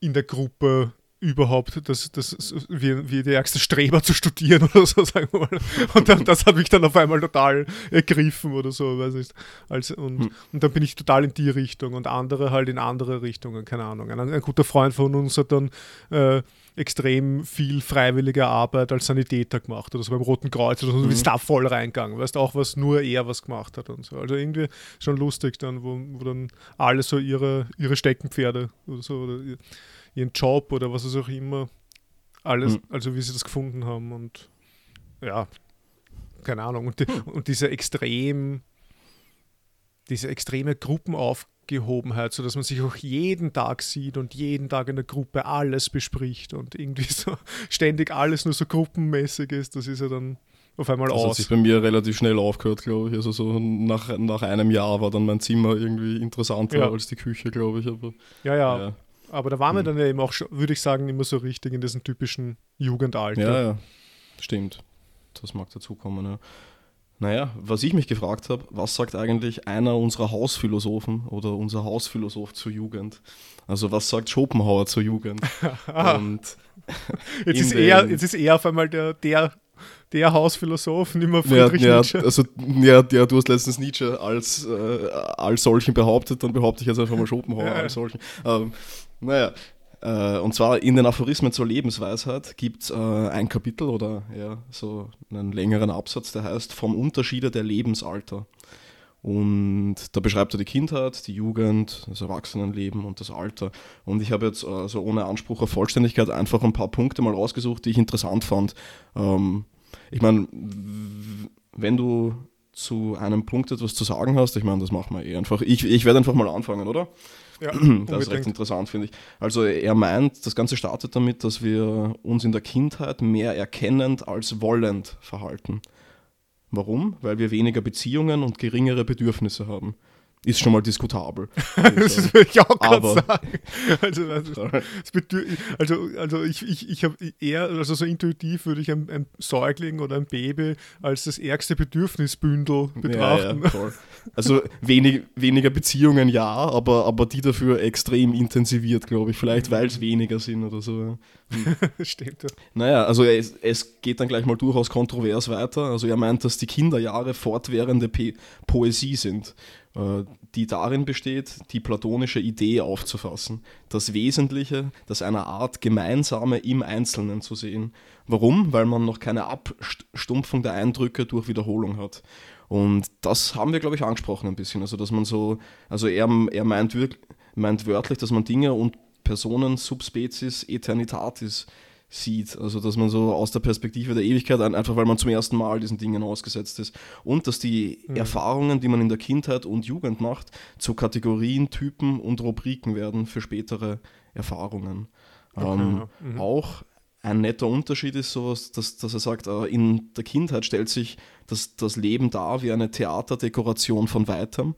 in der Gruppe überhaupt, das, das wie, wie der ärgste Streber zu studieren <laughs> oder so, sagen wir mal. Und dann, das hat mich dann auf einmal total ergriffen oder so, weiß ich. Als, und, Hm. und dann bin ich total in die Richtung und andere halt in andere Richtungen, keine Ahnung. Ein, ein guter Freund von uns hat dann äh, extrem viel freiwillige Arbeit als Sanitäter gemacht oder so beim Roten Kreuz oder so, und ist da voll reingegangen, weißt auch, was nur er was gemacht hat und so. Also irgendwie schon lustig dann, wo, wo dann alle so ihre, ihre Steckenpferde oder so oder ihren Job oder was es auch immer, alles, Mhm. also wie sie das gefunden haben und ja, keine Ahnung. Und, die, und diese extrem, diese extreme Gruppenaufgehobenheit, so dass man sich auch jeden Tag sieht und jeden Tag in der Gruppe alles bespricht und irgendwie so <laughs> ständig alles nur so gruppenmäßig ist, das ist ja dann auf einmal Das hat aus. sich bei mir relativ schnell aufgehört, glaube ich. Also so nach, nach einem Jahr war dann mein Zimmer irgendwie interessanter Ja. als die Küche, glaube ich. Aber, Ja, ja, ja. Aber da waren wir Mhm. dann ja eben auch, würde ich sagen, immer so richtig in diesem typischen Jugendalter. Ja, ja, stimmt. Das mag dazukommen, ja. Naja, was ich mich gefragt habe, was sagt eigentlich einer unserer Hausphilosophen oder unser Hausphilosoph zur Jugend? Also was sagt Schopenhauer zur Jugend? <laughs> Und <laughs> Jetzt ist, er, den- jetzt ist er auf einmal der, der, der Hausphilosoph, nicht mehr ja, Friedrich ja, Nietzsche. also, ja, ja, du hast letztens Nietzsche als, äh, als solchen behauptet, dann behaupte ich jetzt einfach mal Schopenhauer Ja, ja. als solchen. Ähm, naja, äh, und zwar in den Aphorismen zur Lebensweisheit gibt es äh, ein Kapitel oder ja, so einen längeren Absatz, der heißt Vom Unterschiede der Lebensalter. Und da beschreibt er die Kindheit, die Jugend, das Erwachsenenleben und das Alter. Und ich habe jetzt äh, so ohne Anspruch auf Vollständigkeit einfach ein paar Punkte mal rausgesucht, die ich interessant fand. Ähm, ich meine, wenn du zu einem Punkt etwas zu sagen hast, ich meine, das machen wir eh einfach. Ich, ich werde einfach mal anfangen, oder? Ja, <clears throat> Das ist recht interessant, finde ich. Also er meint, das Ganze startet damit, dass wir uns in der Kindheit mehr erkennend als wollend verhalten. Warum? Weil wir weniger Beziehungen und geringere Bedürfnisse haben. Ist schon mal diskutabel. <laughs> Das ist- würde ich auch gerade sagen. Also, also, <laughs> also, also ich, ich, ich habe eher, also so intuitiv würde ich ein, ein Säugling oder ein Baby als das ärgste Bedürfnisbündel betrachten. Ja, ja. Also wenig, weniger Beziehungen ja, aber, aber die dafür extrem intensiviert, glaube ich. Vielleicht weil es weniger sind oder so. ja. <laughs> Stimmt. Ja. Naja, also es, es geht dann gleich mal durchaus kontrovers weiter. Also er meint, dass die Kinderjahre fortwährende P Poesie sind. Äh, die darin besteht, die platonische Idee aufzufassen, das Wesentliche, das einer Art Gemeinsame im Einzelnen zu sehen. Warum? Weil man noch keine Abstumpfung der Eindrücke durch Wiederholung hat. Und das haben wir, glaube ich, angesprochen ein bisschen. Also, dass man so, also er, er meint, meint wörtlich, dass man Dinge und Personen, Subspezies, Eternitatis sieht. Also dass man so aus der Perspektive der Ewigkeit, einfach weil man zum ersten Mal diesen Dingen ausgesetzt ist. Und dass die mhm. Erfahrungen, die man in der Kindheit und Jugend macht, zu Kategorien, Typen und Rubriken werden für spätere Erfahrungen. Okay, ähm, ja. mhm. Auch ein netter Unterschied ist sowas, dass, dass er sagt, äh, in der Kindheit stellt sich das, das Leben dar wie eine Theaterdekoration von weitem.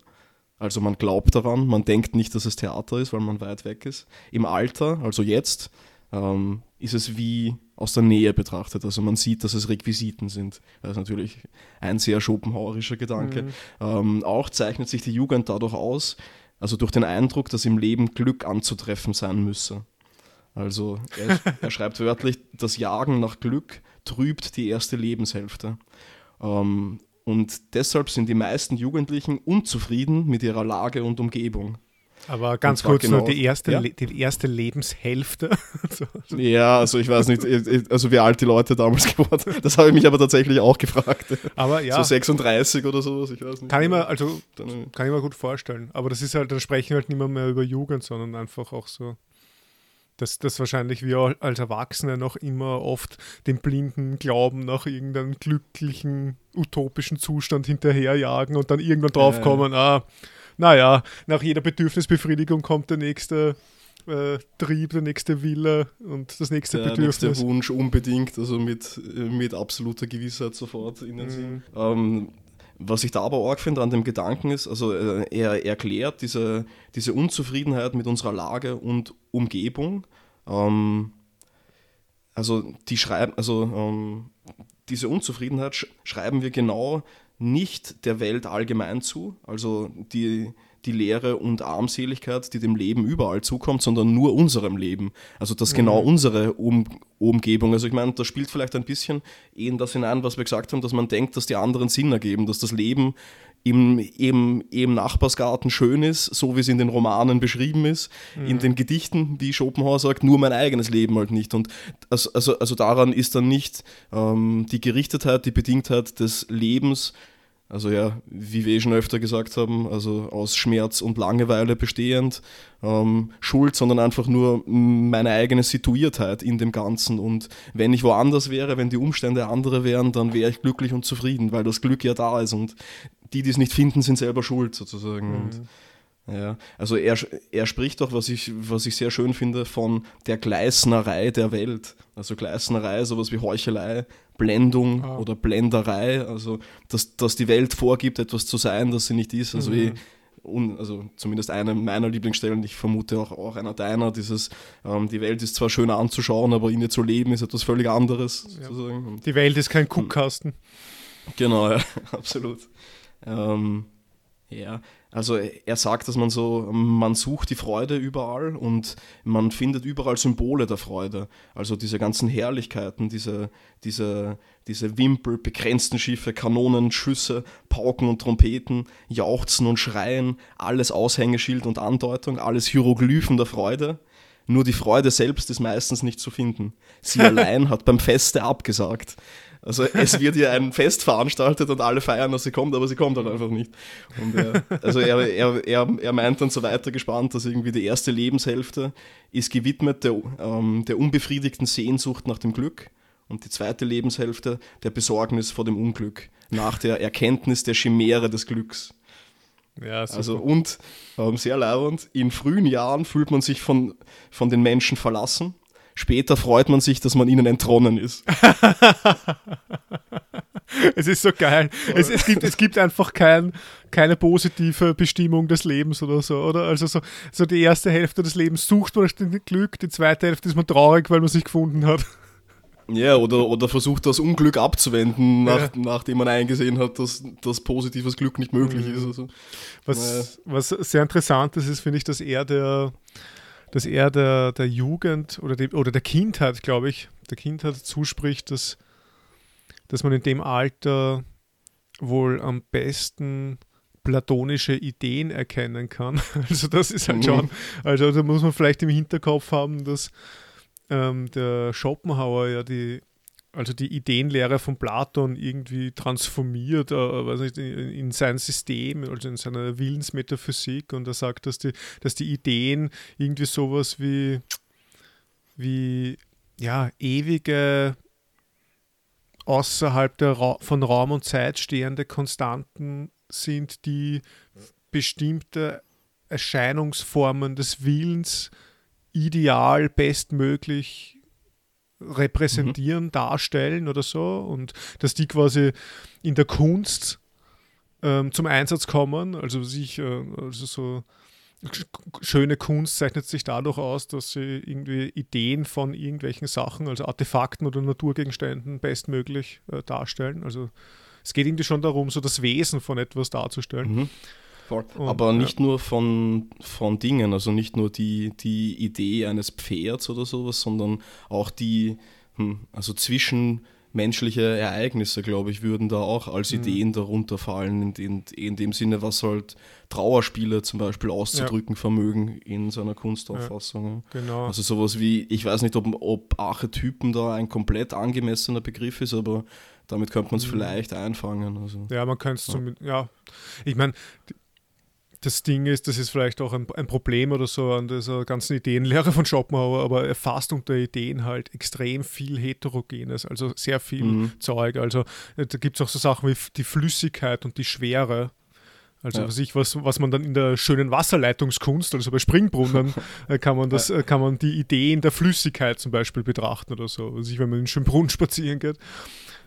Also man glaubt daran, man denkt nicht, dass es Theater ist, weil man weit weg ist. Im Alter, also jetzt, ähm, ist es wie aus der Nähe betrachtet. Also man sieht, dass es Requisiten sind. Das ist natürlich ein sehr schopenhauerischer Gedanke. Mhm. Ähm, auch zeichnet sich die Jugend dadurch aus, also durch den Eindruck, dass im Leben Glück anzutreffen sein müsse. Also er, <laughs> er schreibt wörtlich, das Jagen nach Glück trübt die erste Lebenshälfte. Ähm, und deshalb sind die meisten Jugendlichen unzufrieden mit ihrer Lage und Umgebung. Aber ganz kurz genau, nur die erste, ja? die erste Lebenshälfte. <laughs> Ja, also ich weiß nicht, also wie alt die Leute damals <laughs> geworden sind. Das habe ich mich aber tatsächlich auch gefragt. Aber ja. So 36 oder sowas, ich weiß nicht. Kann ich mir, also, Dann, kann ich mir gut vorstellen. Aber das ist halt, dann sprechen wir halt nicht mehr, mehr über Jugend, sondern einfach auch so dass, dass wahrscheinlich wir als Erwachsene noch immer oft den blinden Glauben nach irgendeinem glücklichen, utopischen Zustand hinterherjagen und dann irgendwann draufkommen, äh. ah, naja, nach jeder Bedürfnisbefriedigung kommt der nächste äh, Trieb, der nächste Wille und das nächste der Bedürfnis. Der nächste Wunsch unbedingt, also mit, mit absoluter Gewissheit sofort in den mhm. Sinn. Ähm, was ich da aber arg finde an dem Gedanken ist, also äh, er erklärt diese, diese Unzufriedenheit mit unserer Lage und Umgebung. Ähm, also die schreiben, also ähm, diese Unzufriedenheit sch schreiben wir genau nicht der Welt allgemein zu, also die, die Leere und Armseligkeit, die dem Leben überall zukommt, sondern nur unserem Leben. Also das mhm. genau unsere um Umgebung. Also ich meine, da spielt vielleicht ein bisschen in das hinein, was wir gesagt haben, dass man denkt, dass die anderen Sinn ergeben, dass das Leben im, im, im Nachbarsgarten schön ist, so wie es in den Romanen beschrieben ist, mhm. in den Gedichten, wie Schopenhauer sagt, nur mein eigenes Leben halt nicht. Und also, also, also daran ist dann nicht ähm, die Gerichtetheit, die Bedingtheit des Lebens also ja, wie wir eh schon öfter gesagt haben, also aus Schmerz und Langeweile bestehend, ähm, Schuld, sondern einfach nur meine eigene Situiertheit in dem Ganzen. Und wenn ich woanders wäre, wenn die Umstände andere wären, dann wäre ich glücklich und zufrieden, weil das Glück ja da ist. Und die, die es nicht finden, sind selber schuld sozusagen. Mhm. Und ja, also er, er spricht doch, was ich, was ich sehr schön finde, von der Gleisnerei der Welt. Also Gleisnerei, sowas wie Heuchelei, Blendung ah. oder Blenderei, also dass, dass die Welt vorgibt, etwas zu sein, das sie nicht ist. Also, mhm. un, also zumindest eine meiner Lieblingsstellen, ich vermute auch, auch einer deiner, dieses, ähm, die Welt ist zwar schön anzuschauen, aber in ihr zu leben ist etwas völlig anderes. Ja. Die Welt ist kein Guckkasten. Genau, <laughs> ja, absolut. Ähm, ja, also er sagt, dass man so, man sucht die Freude überall und man findet überall Symbole der Freude. Also diese ganzen Herrlichkeiten, diese, diese, diese Wimpel, begrenzten Schiffe, Kanonen, Schüsse, Pauken und Trompeten, Jauchzen und Schreien, alles Aushängeschild und Andeutung, alles Hieroglyphen der Freude. Nur die Freude selbst ist meistens nicht zu finden. Sie <laughs> allein hat beim Feste abgesagt. Also es wird ja ein Fest veranstaltet und alle feiern, dass sie kommt, aber sie kommt halt einfach nicht. Und er, also er, er, er, er meint dann so weiter gespannt, dass irgendwie die erste Lebenshälfte ist gewidmet der, ähm, der unbefriedigten Sehnsucht nach dem Glück und die zweite Lebenshälfte der Besorgnis vor dem Unglück, nach der Erkenntnis der Chimäre des Glücks. Ja, also und ähm, sehr leibend, in frühen Jahren fühlt man sich von, von den Menschen verlassen Später freut man sich, dass man ihnen entronnen ist. <laughs> es ist so geil. Es, es, gibt, es gibt einfach kein, keine positive Bestimmung des Lebens oder so, oder? Also so, so die erste Hälfte des Lebens sucht man das Glück, die zweite Hälfte ist man traurig, weil man sich gefunden hat. Ja, oder, oder versucht das Unglück abzuwenden, nach, ja. nachdem man eingesehen hat, dass, dass positives Glück nicht möglich mhm. ist. Also, was, naja. was sehr interessant ist, ist, finde ich, dass er der dass er der, der Jugend oder, die, oder der Kindheit, glaube ich, der Kindheit zuspricht, dass, dass man in dem Alter wohl am besten platonische Ideen erkennen kann. <laughs> Also das ist halt Mhm. schon, also da muss man vielleicht im Hinterkopf haben, dass ähm, der Schopenhauer ja die, also die Ideenlehre von Platon irgendwie transformiert, äh, weiß nicht, in, in sein System, also in seiner Willensmetaphysik und er sagt, dass die, dass die Ideen irgendwie sowas wie, wie ja, ewige außerhalb der Ra von Raum und Zeit stehende Konstanten sind, die bestimmte Erscheinungsformen des Willens ideal bestmöglich repräsentieren, darstellen oder so und dass die quasi in der Kunst ähm, zum Einsatz kommen, also sich, äh, also so sch- schöne Kunst zeichnet sich dadurch aus, dass sie irgendwie Ideen von irgendwelchen Sachen, also Artefakten oder Naturgegenständen bestmöglich äh, darstellen. Also es geht irgendwie schon darum, so das Wesen von etwas darzustellen. Mhm. Voll. Und, Aber ja. nicht nur von, von Dingen, also nicht nur die, die Idee eines Pferds oder sowas, sondern auch die, hm, also zwischenmenschliche Ereignisse, glaube ich, würden da auch als Mhm. Ideen darunter fallen, in, in, in dem Sinne, was halt Trauerspiele zum Beispiel auszudrücken vermögen in seiner Kunstauffassung. ja. Genau. Also sowas wie, ich weiß nicht, ob, ob Archetypen da ein komplett angemessener Begriff ist, aber damit könnte man es Mhm. vielleicht einfangen. Also. Ja, man könnte es Ja. zumindest, ja. Ich meine, das Ding ist, das ist vielleicht auch ein, ein Problem oder so an dieser ganzen Ideenlehre von Schopenhauer, aber er fasst unter Ideen halt extrem viel Heterogenes, also sehr viel Mhm. Zeug. Also äh, da gibt es auch so Sachen wie die Flüssigkeit und die Schwere. Also Ja. was, ich, was, was man dann in der schönen Wasserleitungskunst, also bei Springbrunnen, <laughs> äh, kann man das, äh, kann man die Ideen der Flüssigkeit zum Beispiel betrachten oder so. Also ich, wenn man in einen schönen Brunnen spazieren geht.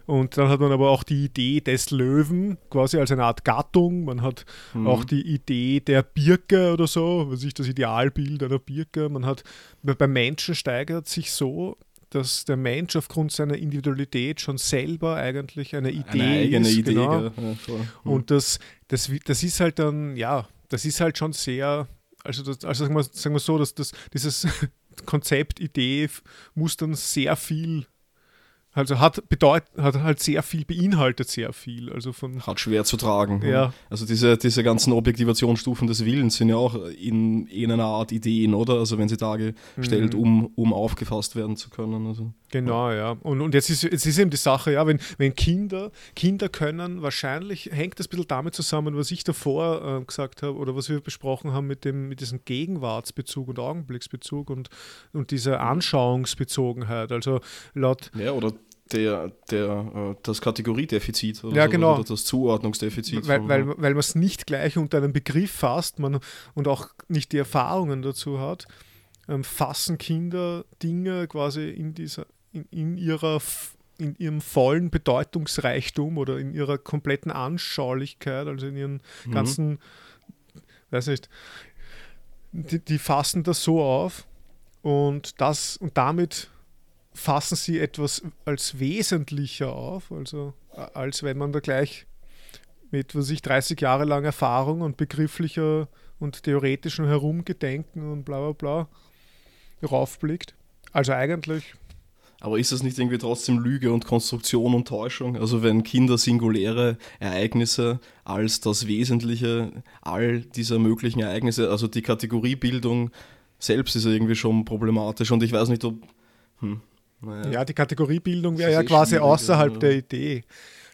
Und dann hat man aber auch die Idee des Löwen, quasi als eine Art Gattung. Man hat Mhm. auch die Idee der Birke oder so, was ich das Idealbild einer Birke. Man hat bei- beim Menschen steigert sich so, dass der Mensch aufgrund seiner Individualität schon selber eigentlich eine Idee eine eigene ist. Idee. genau. Ja. Mhm. Und das, das, das ist halt dann, ja, das ist halt schon sehr, also, das, also sagen, wir, sagen wir so, dass das, dieses <laughs> Konzept, Idee muss dann sehr viel, also hat, bedeut, hat halt sehr viel, beinhaltet sehr viel. Also von, hat schwer zu tragen. ja, Also diese, diese ganzen Objektivationsstufen des Willens sind ja auch in, in einer Art Ideen, oder? Also wenn sie dargestellt, Mhm. um, um aufgefasst werden zu können. Also. Genau, ja. Und, und jetzt, ist, jetzt ist eben die Sache, ja, wenn, wenn Kinder, Kinder können, wahrscheinlich hängt das ein bisschen damit zusammen, was ich davor äh, gesagt habe oder was wir besprochen haben mit, dem, mit diesem Gegenwartsbezug und Augenblicksbezug und, und dieser Anschauungsbezogenheit. Also laut, Ja, oder der, der, äh, das Kategoriedefizit oder, Ja, so, genau. oder das Zuordnungsdefizit. weil, weil, weil man es nicht gleich unter einen Begriff fasst man, und auch nicht die Erfahrungen dazu hat, ähm, fassen Kinder Dinge quasi in dieser, in, in ihrer in ihrem vollen Bedeutungsreichtum oder in ihrer kompletten Anschaulichkeit, also in ihren Mhm. ganzen, weiß nicht, die, die fassen das so auf und das und damit fassen sie etwas als wesentlicher auf, also als wenn man da gleich mit, was ich, 30 Jahre lang Erfahrung und begrifflicher und theoretischem Herumgedenken und bla bla bla raufblickt. Also eigentlich, Aber ist das nicht irgendwie trotzdem Lüge und Konstruktion und Täuschung? Also wenn Kinder singuläre Ereignisse als das Wesentliche all dieser möglichen Ereignisse, also die Kategoriebildung selbst ist ja irgendwie schon problematisch und ich weiß nicht, ob... Hm, naja. ja, die Kategoriebildung wäre ja eh quasi außerhalb ja. der Idee.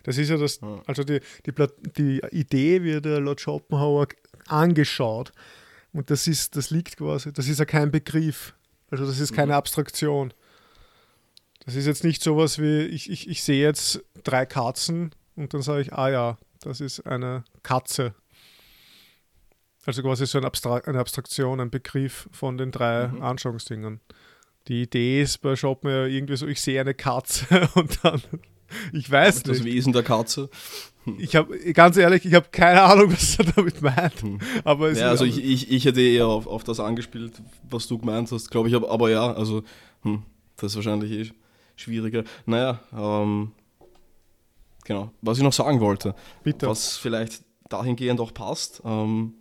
Das ist ja das, Ja. also die, die, die Idee wird ja laut Schopenhauer angeschaut. Und das ist, das liegt quasi, das ist ja kein Begriff. Also das ist keine Mhm. Abstraktion. Das ist jetzt nicht sowas wie, ich, ich, ich sehe jetzt drei Katzen und dann sage ich, ah ja, das ist eine Katze. Also quasi so ein Abstra eine Abstraktion, ein Begriff von den drei Mhm. Anschauungsdingen. Die Idee ist bei Schopenhauer irgendwie so, ich sehe eine Katze <laughs> und dann, ich weiß Das nicht. Wesen der Katze. Ich habe, ganz ehrlich, ich habe keine Ahnung, was er damit meint. Hm. Aber Ja, also ich, ich, ich hätte eher auf, auf das angespielt, was du gemeint hast, glaube ich. Aber, aber ja, also hm, das ist wahrscheinlich eh schwieriger. Naja, ähm, genau. Was ich noch sagen wollte, bitte. was vielleicht dahingehend auch passt, ähm,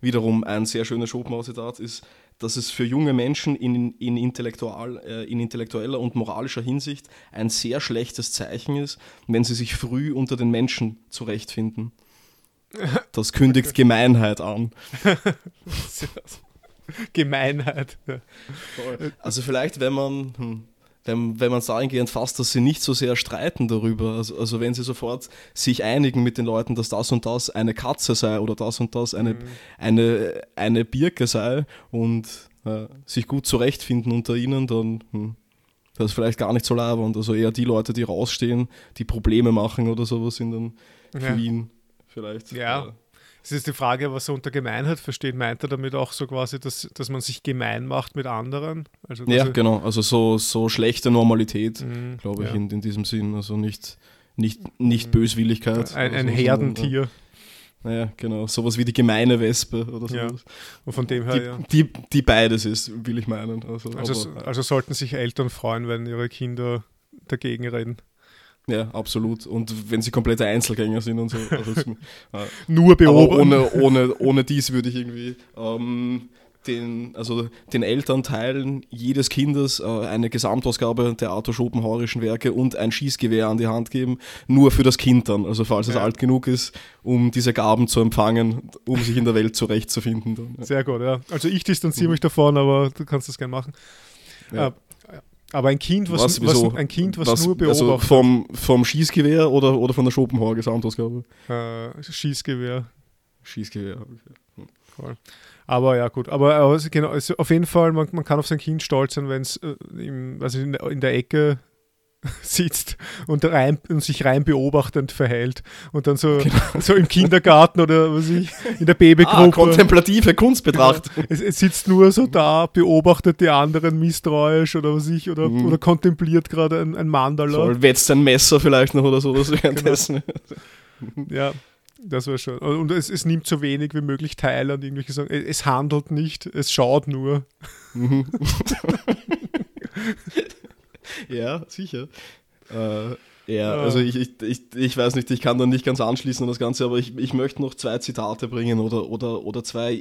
wiederum ein sehr schönes Schopenhauer-Zitat ist, dass es für junge Menschen in, in, intellektual, äh, in intellektueller und moralischer Hinsicht ein sehr schlechtes Zeichen ist, wenn sie sich früh unter den Menschen zurechtfinden. <laughs> das kündigt Gemeinheit an. <laughs> Gemeinheit. Also vielleicht, wenn man, hm, wenn, wenn man es dahingehend fasst, dass sie nicht so sehr streiten darüber, also, also wenn sie sofort sich einigen mit den Leuten, dass das und das eine Katze sei oder das und das eine, mhm. eine, eine Birke sei und äh, sich gut zurechtfinden unter ihnen, dann hm, das ist vielleicht gar nicht so labernd. Also eher die Leute, die rausstehen, die Probleme machen oder sowas sind dann ja. fliehen vielleicht. Ja. Es ist die Frage, was er unter Gemeinheit versteht. Meint er damit auch so quasi, dass, dass man sich gemein macht mit anderen? Also ja, genau. Also so, so schlechte Normalität, mhm, glaube ich, ja. in, in diesem Sinn. Also nicht, nicht, nicht mhm. Böswilligkeit. Ein, ein Herdentier. Naja, genau. Sowas wie die gemeine Wespe oder so. Ja. Und von dem her, die, ja. Die, die beides ist, will ich meinen. Also, also, also sollten sich Eltern freuen, wenn ihre Kinder dagegen reden. Ja, absolut. Und wenn sie komplette Einzelgänger sind und so. Also, <laughs> äh, Nur beobachten. ohne, ohne, ohne dies würde ich irgendwie ähm, den, also den Elternteilen jedes Kindes äh, eine Gesamtausgabe der Arthur Schopenhauerischen Werke und ein Schießgewehr an die Hand geben, nur für das Kind dann, also falls ja. es alt genug ist, um diese Gaben zu empfangen, um sich in der Welt zurechtzufinden. Dann, ja. Sehr gut, ja. Also ich distanziere mich davon, aber du kannst das gerne machen. Ja. Äh, aber ein Kind, was, was, was ein kind, was, was, nur also beobachtet. Also vom, vom Schießgewehr oder, oder von der Schopenhauer Gesamtausgabe? Äh, Schießgewehr. Schießgewehr. Okay. Hm. Voll. Aber ja, gut. Aber also, genau, also auf jeden Fall, man, man kann auf sein Kind stolz sein, wenn es äh, also in, in der Ecke <laughs> sitzt und, rein, und sich rein beobachtend verhält und dann so, genau. so im Kindergarten oder was ich, in der Babygruppe. Ah, kontemplative Kunstbetrachtung. Genau. Es, es, sitzt nur so da, beobachtet die anderen misstrauisch oder was ich, oder, mhm. oder kontempliert gerade ein, ein Mandala. Voll, wetzt ein Messer vielleicht noch oder sowas <laughs> währenddessen. Genau. Ja, das war schon. Und es, es, nimmt so wenig wie möglich teil an irgendwelche Sachen. Es handelt nicht, es schaut nur. Mhm. <laughs> <laughs> ja, sicher. Äh, ja, also ich, ich, ich, ich weiß nicht, ich kann da nicht ganz anschließen an das Ganze, aber ich, ich möchte noch zwei Zitate bringen oder, oder, oder zwei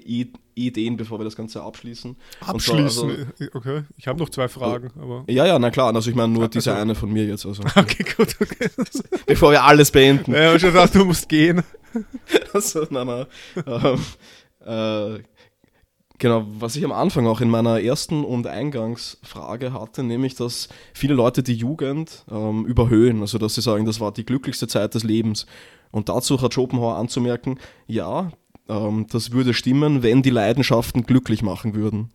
Ideen, bevor wir das Ganze abschließen. Abschließen? Zwar, also, okay, ich habe noch zwei Fragen. Aber ja, ja, na klar, also ich meine nur diese also, eine von mir jetzt. Also, <laughs> okay, gut, okay. <laughs> bevor wir alles beenden. Ja, schon gedacht, du musst gehen. also, nein, nein. Ähm, äh, Genau, was ich am Anfang auch in meiner ersten und Eingangsfrage hatte, nämlich, dass viele Leute die Jugend ähm, überhöhen, also dass sie sagen, das war die glücklichste Zeit des Lebens. Und dazu hat Schopenhauer anzumerken, ja, ähm, das würde stimmen, wenn die Leidenschaften glücklich machen würden.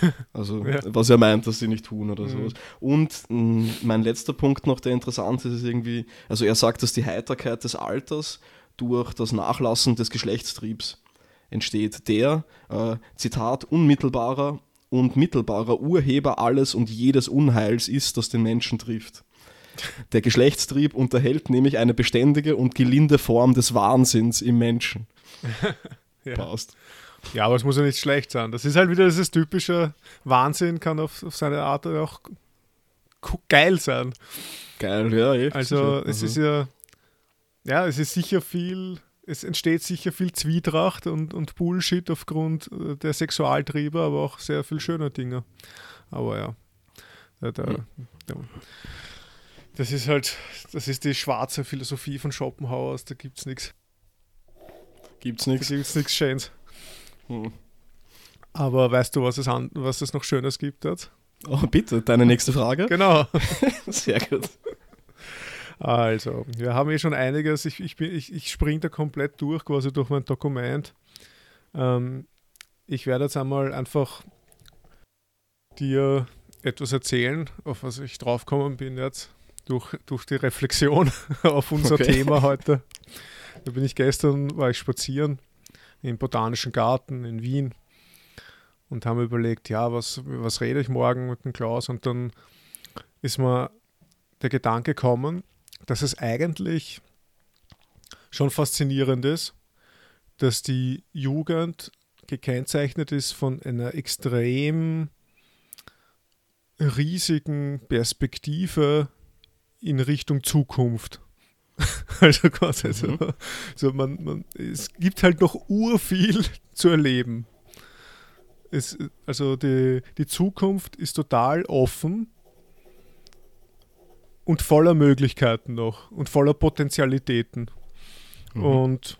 <laughs> Also, ja. was er meint, dass sie nicht tun oder mhm. sowas. Und mh, mm, mein letzter Punkt noch, der interessant ist, ist irgendwie, also er sagt, dass die Heiterkeit des Alters durch das Nachlassen des Geschlechtstriebs entsteht, der, äh, Zitat, unmittelbarer und mittelbarer Urheber alles und jedes Unheils ist, das den Menschen trifft. Der Geschlechtstrieb unterhält nämlich eine beständige und gelinde Form des Wahnsinns im Menschen. <laughs> ja. Passt. Ja, aber es muss ja nicht schlecht sein. Das ist halt wieder dieses typische Wahnsinn, kann auf, auf seine Art auch geil sein. Geil, ja. Eh, also sicher. es ist ja, ja, es ist sicher viel es entsteht sicher viel Zwietracht und, und Bullshit aufgrund äh, der Sexualtriebe, aber auch sehr viel schöner Dinge. Aber ja, da, da, ja. das ist halt, das ist die schwarze Philosophie von Schopenhauer, da gibt es nichts. Gibt's nichts. Da gibt's nichts Schönes. Hm. Aber weißt du, was es, an, was es noch Schönes gibt dort? Oh, bitte, deine nächste Frage. genau. <laughs> Sehr gut. Also, wir haben eh schon einiges. Ich, ich, ich, ich springe da komplett durch, quasi durch mein Dokument. Ähm, ich werde jetzt einmal einfach dir etwas erzählen, auf was ich draufgekommen bin jetzt, durch, durch die Reflexion <laughs> auf unser okay. Thema heute. Da bin ich gestern, war ich spazieren im Botanischen Garten in Wien und haben überlegt, ja, was, was rede ich morgen mit dem Klaus? Und dann ist mir der Gedanke gekommen, dass es eigentlich schon faszinierend ist, dass die Jugend gekennzeichnet ist von einer extrem riesigen Perspektive in Richtung Zukunft. <laughs> Also quasi mhm. so, so man, man, es gibt halt noch urviel zu erleben. Es, also die, die Zukunft ist total offen und voller Möglichkeiten noch und voller Potentialitäten. Mhm. Und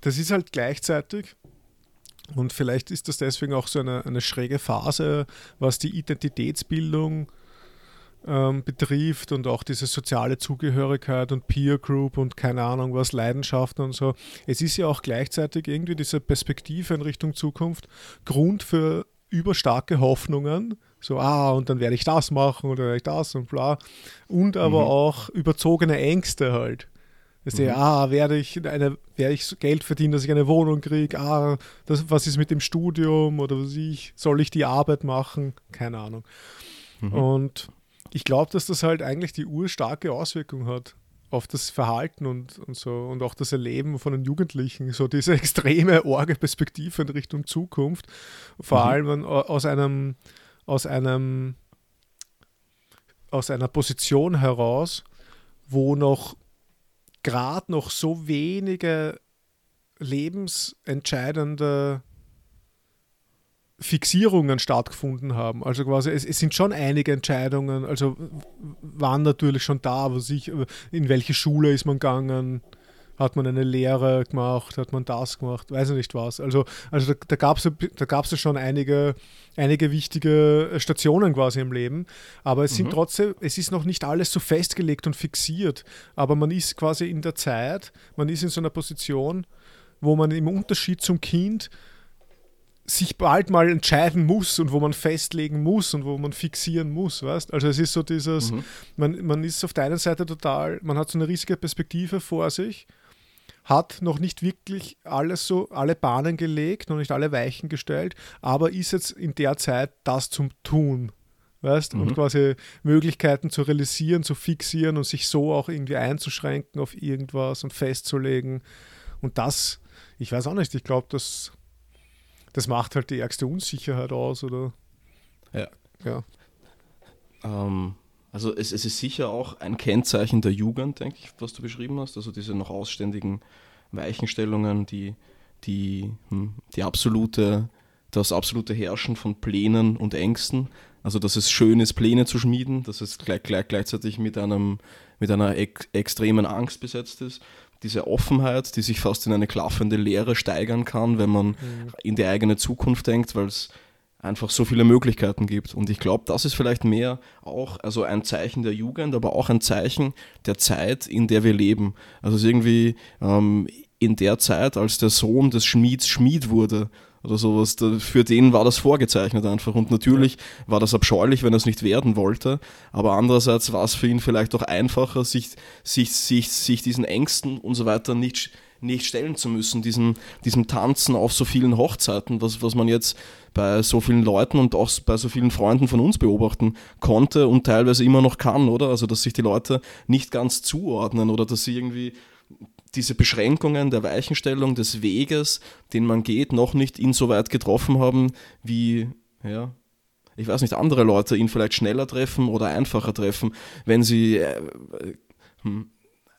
das ist halt gleichzeitig, und vielleicht ist das deswegen auch so eine, eine schräge Phase, was die Identitätsbildung ähm, betrifft und auch diese soziale Zugehörigkeit und Peer Group und keine Ahnung was, Leidenschaften und so. Es ist ja auch gleichzeitig irgendwie diese Perspektive in Richtung Zukunft Grund für überstarke Hoffnungen. So, ah, und dann werde ich das machen oder werde ich das und bla. Und aber mhm. auch überzogene Ängste halt. Du, mhm. ah, werde ich, eine, werde ich Geld verdienen, dass ich eine Wohnung kriege? Ah, das, was ist mit dem Studium oder was ich? Soll ich die Arbeit machen? Keine Ahnung. Mhm. Und ich glaube, dass das halt eigentlich die urstarke Auswirkung hat auf das Verhalten und, und so und auch das Erleben von den Jugendlichen, so diese <laughs> extreme Orge-Perspektive in Richtung Zukunft, vor mhm. allem aus einem, aus einem, aus einer Position heraus, wo noch gerade noch so wenige lebensentscheidende Fixierungen stattgefunden haben. Also quasi, es, es, sind schon einige Entscheidungen, also waren natürlich schon da, was ich, in welche Schule ist man gegangen, hat man eine Lehre gemacht, hat man das gemacht, weiß ich nicht was. Also, also da, da gab es da gab's ja schon einige, einige wichtige Stationen quasi im Leben, aber es mhm. sind trotzdem, es ist noch nicht alles so festgelegt und fixiert, aber man ist quasi in der Zeit, man ist in so einer Position, wo man im Unterschied zum Kind sich bald mal entscheiden muss und wo man festlegen muss und wo man fixieren muss, weißt? Also es ist so dieses, mhm. man, man ist auf der einen Seite total, man hat so eine riesige Perspektive vor sich, hat noch nicht wirklich alles so, alle Bahnen gelegt, noch nicht alle Weichen gestellt, aber ist jetzt in der Zeit das zum Tun, weißt? Mhm. Und quasi Möglichkeiten zu realisieren, zu fixieren und sich so auch irgendwie einzuschränken auf irgendwas und festzulegen. Und das, ich weiß auch nicht, ich glaube, das das macht halt die ärgste Unsicherheit aus, oder? Ja. ja. Ähm, also es, es, ist sicher auch ein Kennzeichen der Jugend, denke ich, was du beschrieben hast. Also diese noch ausständigen Weichenstellungen, die, die, hm, die absolute, das absolute Herrschen von Plänen und Ängsten. Also dass es schön ist, Pläne zu schmieden, dass es gleich, gleich, gleichzeitig mit, einem, mit einer ex extremen Angst besetzt ist diese Offenheit, die sich fast in eine klaffende Leere steigern kann, wenn man mhm. in die eigene Zukunft denkt, weil es einfach so viele Möglichkeiten gibt. Und ich glaube, das ist vielleicht mehr auch also ein Zeichen der Jugend, aber auch ein Zeichen der Zeit, in der wir leben. Also es ist irgendwie ähm, in der Zeit, als der Sohn des Schmieds Schmied wurde, oder sowas. Für den war das vorgezeichnet einfach. Und natürlich war das abscheulich, wenn er es nicht werden wollte. Aber andererseits war es für ihn vielleicht auch einfacher, sich, sich, sich, sich diesen Ängsten und so weiter nicht, nicht stellen zu müssen, diesem, diesem Tanzen auf so vielen Hochzeiten, was, was man jetzt bei so vielen Leuten und auch bei so vielen Freunden von uns beobachten konnte und teilweise immer noch kann, oder? Also, dass sich die Leute nicht ganz zuordnen oder dass sie irgendwie diese Beschränkungen der Weichenstellung des Weges, den man geht, noch nicht insoweit getroffen haben, wie, ja, ich weiß nicht, andere Leute ihn vielleicht schneller treffen oder einfacher treffen, wenn sie äh, hm,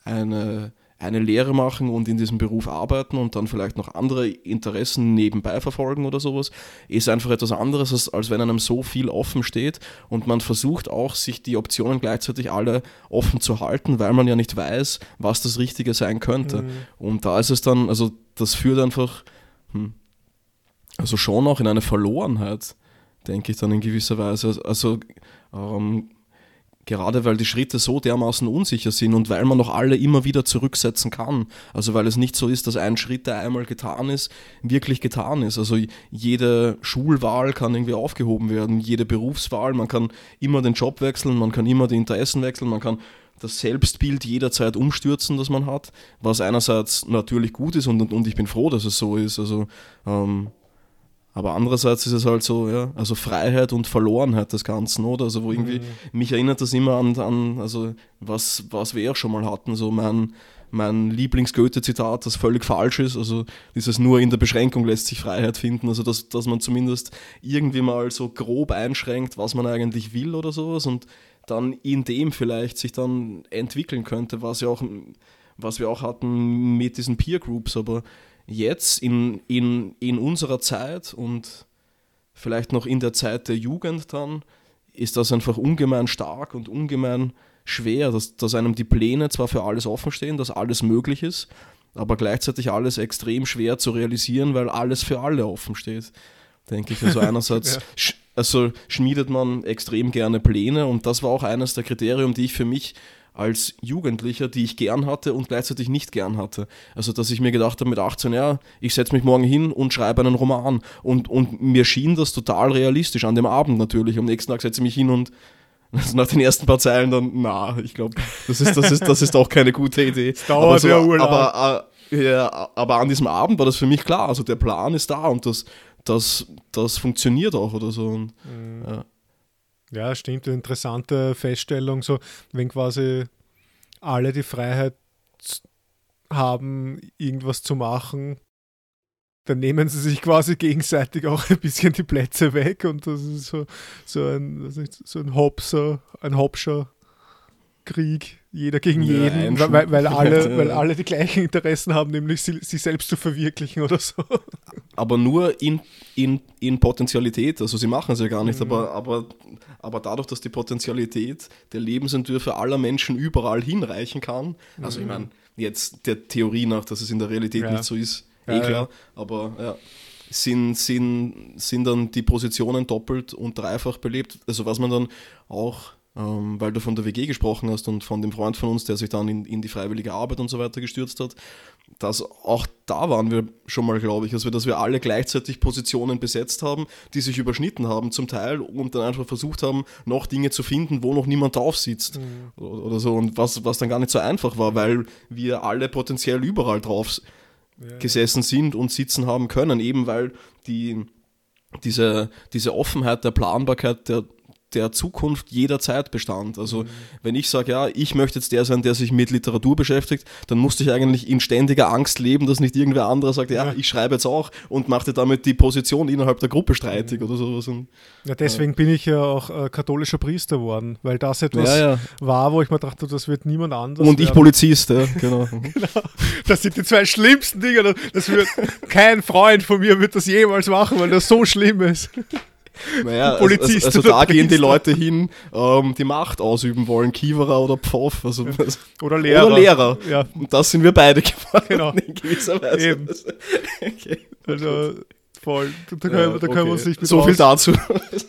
eine eine Lehre machen und in diesem Beruf arbeiten und dann vielleicht noch andere Interessen nebenbei verfolgen oder sowas, ist einfach etwas anderes, als, als wenn einem so viel offen steht und man versucht auch, sich die Optionen gleichzeitig alle offen zu halten, weil man ja nicht weiß, was das Richtige sein könnte. Mhm. Und da ist es dann, also das führt einfach, hm, also schon auch in eine Verlorenheit, denke ich dann in gewisser Weise. Also ähm, Gerade weil die Schritte so dermaßen unsicher sind und weil man noch alle immer wieder zurücksetzen kann. Also weil es nicht so ist, dass ein Schritt, der einmal getan ist, wirklich getan ist. Also jede Schulwahl kann irgendwie aufgehoben werden, jede Berufswahl, man kann immer den Job wechseln, man kann immer die Interessen wechseln, man kann das Selbstbild jederzeit umstürzen, das man hat, was einerseits natürlich gut ist und, und ich bin froh, dass es so ist. Also ähm, aber andererseits ist es halt so, ja, also Freiheit und Verlorenheit des Ganzen, oder? Also wo irgendwie, mhm. mich erinnert das immer an, an also was, was wir auch schon mal hatten, so mein, mein Lieblings-Goethe-Zitat, das völlig falsch ist, also dieses nur in der Beschränkung lässt sich Freiheit finden, also dass, dass man zumindest irgendwie mal so grob einschränkt, was man eigentlich will oder sowas und dann in dem vielleicht sich dann entwickeln könnte, was ja auch, was wir auch hatten mit diesen Peer Groups, aber jetzt in, in, in unserer Zeit und vielleicht noch in der Zeit der Jugend dann, ist das einfach ungemein stark und ungemein schwer, dass, dass einem die Pläne zwar für alles offen stehen, dass alles möglich ist, aber gleichzeitig alles extrem schwer zu realisieren, weil alles für alle offen steht. Denke ich. Also <laughs> einerseits ja. sch also schmiedet man extrem gerne Pläne und das war auch eines der Kriterien, die ich für mich als Jugendlicher, die ich gern hatte und gleichzeitig nicht gern hatte. Also, dass ich mir gedacht habe mit 18, ja, ich setze mich morgen hin und schreibe einen Roman. Und, und mir schien das total realistisch, an dem Abend natürlich. Am nächsten Tag setze ich mich hin und <laughs> also nach den ersten paar Zeilen dann, na, ich glaube, das ist, das, ist, das ist auch keine gute Idee. <laughs> Es dauert aber, so, der Urlaub. Aber, äh, ja, aber an diesem Abend war das für mich klar. Also der Plan ist da und das, das, das funktioniert auch oder so. Und, mhm. ja. Ja, stimmt. Eine interessante Feststellung, so wenn quasi alle die Freiheit haben, irgendwas zu machen, dann nehmen sie sich quasi gegenseitig auch ein bisschen die Plätze weg und das ist so, so ein, so ein Hopser, ein Hopscher Krieg, jeder gegen ja, jeden, weil, weil, alle, weil alle die gleichen Interessen haben, nämlich sie, sich selbst zu verwirklichen oder so. Aber nur in, in, in Potentialität, also sie machen es ja gar nicht, mhm. aber, aber, aber dadurch, dass die Potentialität der Lebensentwürfe aller Menschen überall hinreichen kann, also mhm. ich meine, jetzt der Theorie nach, dass es in der Realität ja. nicht so ist, eh ja, klar, aber ja sind, sind, sind dann die Positionen doppelt und dreifach belebt. Also was man dann auch ähm, weil du von der WG gesprochen hast und von dem Freund von uns, der sich dann in, in die freiwillige Arbeit und so weiter gestürzt hat, dass auch da waren wir schon mal, glaube ich, also dass wir alle gleichzeitig Positionen besetzt haben, die sich überschnitten haben zum Teil und dann einfach versucht haben, noch Dinge zu finden, wo noch niemand drauf sitzt mhm. oder so und was, was dann gar nicht so einfach war, weil wir alle potenziell überall drauf ja. gesessen sind und sitzen haben können, eben weil die diese, diese Offenheit der Planbarkeit der der Zukunft jederzeit bestand. Also mhm. wenn ich sage, ja, ich möchte jetzt der sein, der sich mit Literatur beschäftigt, dann musste ich eigentlich in ständiger Angst leben, dass nicht irgendwer anderer sagt, ja, ja. ich schreibe jetzt auch und machte damit die Position innerhalb der Gruppe streitig mhm. oder sowas. Und, ja, deswegen äh, bin ich ja auch äh, katholischer Priester geworden, weil das etwas ja, ja. war, wo ich mir dachte, das wird niemand anders. Und werden. ich Polizist, ja, genau. <laughs> genau. Das sind die zwei schlimmsten Dinge. Das wird kein Freund von mir wird das jemals machen, weil das so schlimm ist. Naja, Polizist also, also, da gehen die Leute hin, ähm, die Macht ausüben wollen, Kiewerer oder Pfoff. Also, oder Lehrer. Oder Lehrer. Ja. Und das sind wir beide geworden genau. in gewisser Weise. Eben. Okay. Also voll. Da, können, da können wir uns nicht So raus, viel dazu.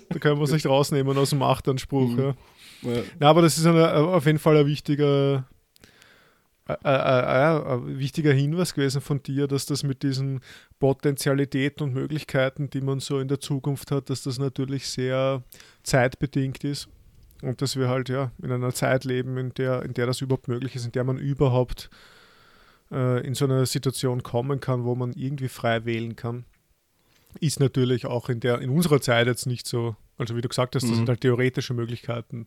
Da können wir uns nicht rausnehmen aus dem Machtanspruch. Mhm. Ja. Ja. Na, aber das ist eine, auf jeden Fall ein wichtiger, äh, äh, äh, ein wichtiger Hinweis gewesen von dir, dass das mit diesen Potenzialitäten und Möglichkeiten, die man so in der Zukunft hat, dass das natürlich sehr zeitbedingt ist und dass wir halt ja in einer Zeit leben, in der, in der das überhaupt möglich ist, in der man überhaupt äh, in so eine Situation kommen kann, wo man irgendwie frei wählen kann, ist natürlich auch in der in unserer Zeit jetzt nicht so. Also wie du gesagt hast, das mhm. sind halt theoretische Möglichkeiten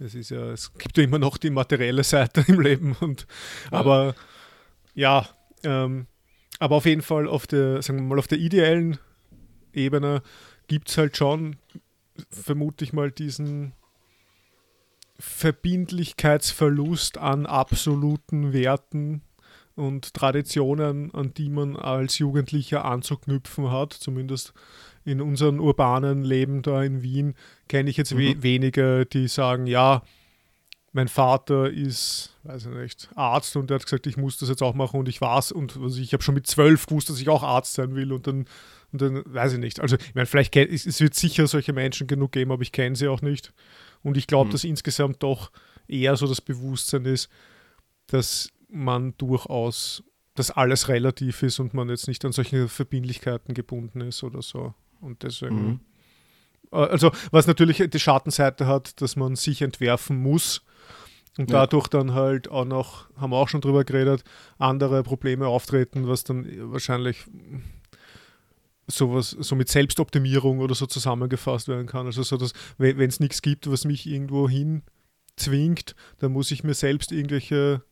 es ist ja, es gibt ja immer noch die materielle Seite <laughs> im Leben. Und, ja. Aber ja, ähm, aber auf jeden Fall auf der, sagen wir mal, auf der ideellen Ebene gibt es halt schon, vermute ich mal, diesen Verbindlichkeitsverlust an absoluten Werten und Traditionen, an die man als Jugendlicher anzuknüpfen hat, zumindest in unserem urbanen Leben da in Wien kenne ich jetzt we mhm. wenige, die sagen, ja, mein Vater ist, weiß ich nicht, Arzt und der hat gesagt, ich muss das jetzt auch machen und ich war's und also ich habe schon mit zwölf gewusst, dass ich auch Arzt sein will und dann, und dann weiß ich nicht. Also, ich meine, vielleicht kenn, es, es wird sicher solche Menschen genug geben, aber ich kenne sie auch nicht. Und ich glaube, mhm. dass insgesamt doch eher so das Bewusstsein ist, dass man durchaus, dass alles relativ ist und man jetzt nicht an solche Verbindlichkeiten gebunden ist oder so. Und deswegen. Mhm. Äh, also, was natürlich die Schattenseite hat, dass man sich entwerfen muss und ja. dadurch dann halt auch noch, haben wir auch schon drüber geredet, andere Probleme auftreten, was dann wahrscheinlich sowas, so mit Selbstoptimierung oder so zusammengefasst werden kann. Also so, dass wenn es nichts gibt, was mich irgendwo hin zwingt, dann muss ich mir selbst irgendwelche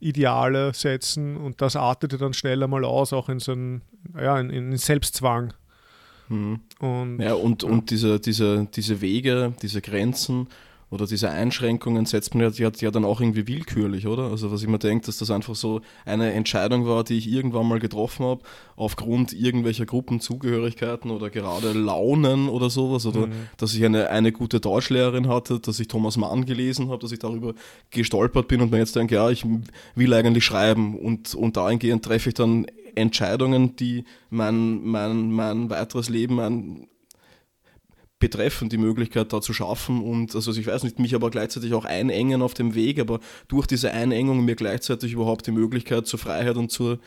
Ideale setzen und das artete dann schneller mal aus, auch in so einen, ja, in, in Selbstzwang. Mhm. Und, ja, und, und diese, diese, diese Wege, diese Grenzen oder diese Einschränkungen setzt man ja, ja dann auch irgendwie willkürlich, oder? Also was ich mir denke, dass das einfach so eine Entscheidung war, die ich irgendwann mal getroffen habe, aufgrund irgendwelcher Gruppenzugehörigkeiten oder gerade Launen oder sowas, oder mhm. dass ich eine, eine gute Deutschlehrerin hatte, dass ich Thomas Mann gelesen habe, dass ich darüber gestolpert bin und mir jetzt denke, ja, ich will eigentlich schreiben und, und dahingehend treffe ich dann Entscheidungen, die mein, mein, mein weiteres Leben ein, betreffen, die Möglichkeit da zu schaffen und also ich weiß nicht, mich aber gleichzeitig auch einengen auf dem Weg, aber durch diese Einengung mir gleichzeitig überhaupt die Möglichkeit zur Freiheit und zur mhm.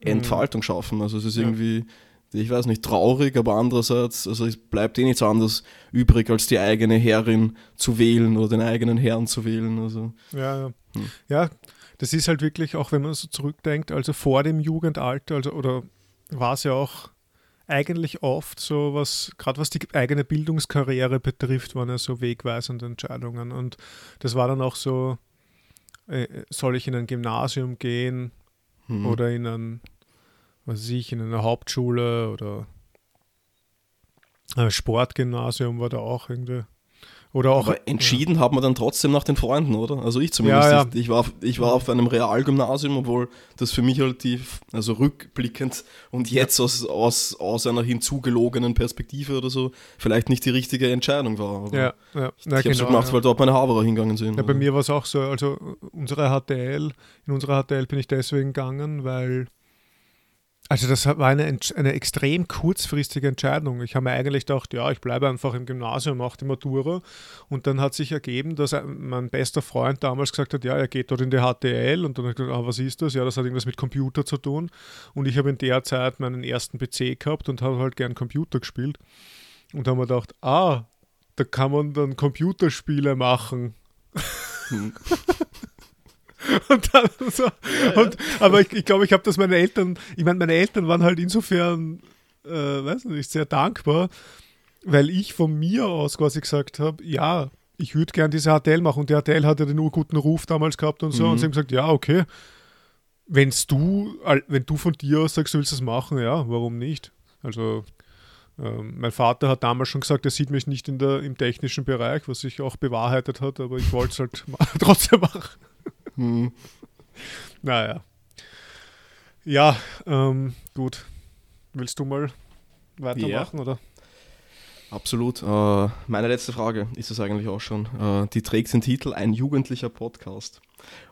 Entfaltung schaffen. Also es ist irgendwie, ich weiß nicht, traurig, aber andererseits, also es bleibt eh nichts anderes übrig, als die eigene Herrin zu wählen oder den eigenen Herrn zu wählen. Also, ja, ja. Hm. ja, das ist halt wirklich, auch wenn man so zurückdenkt, also vor dem Jugendalter, also oder war es ja auch eigentlich oft so, was, gerade was die eigene Bildungskarriere betrifft, waren ja so wegweisende Entscheidungen. Und das war dann auch so, äh, soll ich in ein Gymnasium gehen mhm. oder in ein, was weiß ich, in eine Hauptschule oder ein Sportgymnasium war da auch irgendwie oder auch, Aber entschieden ja. hat man dann trotzdem nach den Freunden, oder? Also ich zumindest. Ja, ja. Ich, ich, war, ich war auf einem Realgymnasium, obwohl das für mich halt die, also rückblickend und jetzt aus, aus, aus einer hinzugelogenen Perspektive oder so, vielleicht nicht die richtige Entscheidung war. Ja, ja. ich habe es genau, gemacht, weil dort meine Haberer hingegangen sind. Ja, bei mir war es auch so, also unsere HTL, in unserer HTL bin ich deswegen gegangen, weil also das war eine, eine extrem kurzfristige Entscheidung. Ich habe mir eigentlich gedacht, ja, ich bleibe einfach im Gymnasium, mache die Matura. Und dann hat sich ergeben, dass mein bester Freund damals gesagt hat, ja, er geht dort in die HTL. Und dann habe ich gesagt, ah, was ist das? Ja, das hat irgendwas mit Computer zu tun. Und ich habe in der Zeit meinen ersten PC gehabt und habe halt gern Computer gespielt. Und habe mir gedacht, ah, da kann man dann Computerspiele machen. Hm. <laughs> <laughs> Und dann so, ja, und, aber ich, ich glaube, ich habe das meine Eltern, ich meine, meine Eltern waren halt insofern, äh, weiß nicht, sehr dankbar, weil ich von mir aus quasi gesagt habe, ja, ich würde gern diese HTL machen und die HTL hatte den urguten Ruf damals gehabt und so mhm. und sie haben gesagt, ja, okay, wenn's du, wenn du von dir aus sagst, du willst das machen, ja, warum nicht? Also ähm, mein Vater hat damals schon gesagt, er sieht mich nicht in der, im technischen Bereich, was sich auch bewahrheitet hat, aber ich wollte es halt <laughs> trotzdem machen. Hm. Naja. Ja, ähm, gut. Willst du mal weitermachen, yeah. oder? Absolut. Äh, meine letzte Frage ist es eigentlich auch schon. Äh, die trägt den Titel Ein jugendlicher Podcast.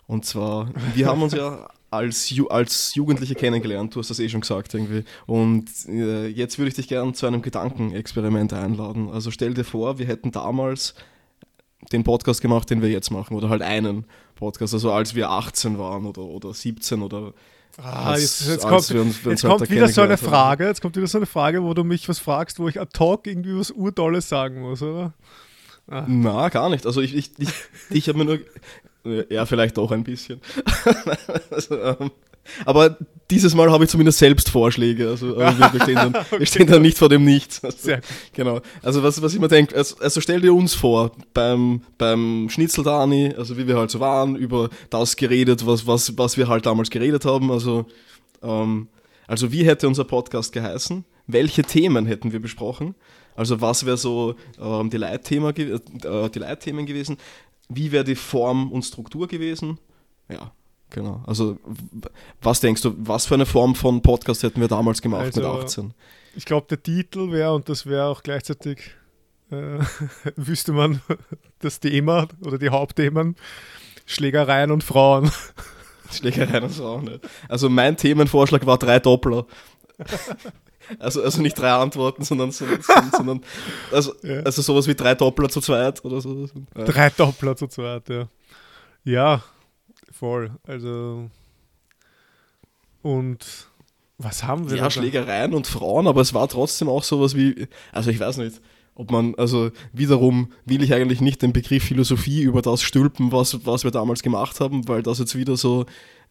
Und zwar, wir haben uns ja <laughs> als, Ju als Jugendliche kennengelernt, du hast das eh schon gesagt irgendwie. Und äh, jetzt würde ich dich gerne zu einem Gedankenexperiment einladen. Also stell dir vor, wir hätten damals den Podcast gemacht, den wir jetzt machen, oder halt einen Podcast, also als wir 18 waren oder, oder 17 oder Ah, als, jetzt, jetzt kommt, uns, jetzt kommt wieder so eine Frage, jetzt kommt wieder so eine Frage, wo du mich was fragst, wo ich ad hoc irgendwie was Urdolles sagen muss, oder? Ah. Na, gar nicht. Also ich, ich, ich, ich habe mir nur, ja, vielleicht auch ein bisschen. <laughs> also, ähm, aber dieses Mal habe ich zumindest selbst Vorschläge. Also, also wir, stehen dann, <laughs> wir stehen dann nicht vor dem Nichts. Also, genau. Also was, was ich mir denke, also, also, stell dir uns vor, beim, beim Schnitzeldani, also wie wir halt so waren, über das geredet, was, was, was wir halt damals geredet haben. Also, ähm, also wie hätte unser Podcast geheißen? Welche Themen hätten wir besprochen? Also was wäre so ähm, die, Leitthema, äh, die Leitthemen gewesen? Wie wäre die Form und Struktur gewesen? Ja, Genau. Also, was denkst du, was für eine Form von Podcast hätten wir damals gemacht also, mit 18? Ich glaube, der Titel wäre, und das wäre auch gleichzeitig, äh, <laughs> wüsste man <laughs> das Thema oder die Hauptthemen, Schlägereien und Frauen. <laughs> Schlägereien und Frauen, ne? Also, mein Themenvorschlag war drei Doppler. Also, also nicht drei Antworten, sondern, sondern, sondern also, ja. also sowas wie drei Doppler zu zweit oder so. Ja. Drei Doppler zu zweit, ja. Ja, Voll. Also. Und was haben wir? Ja, Schlägereien und Frauen, aber es war trotzdem auch sowas wie, also ich weiß nicht, ob man, also wiederum will ich eigentlich nicht den Begriff Philosophie über das stülpen, was, was wir damals gemacht haben, weil das jetzt wieder so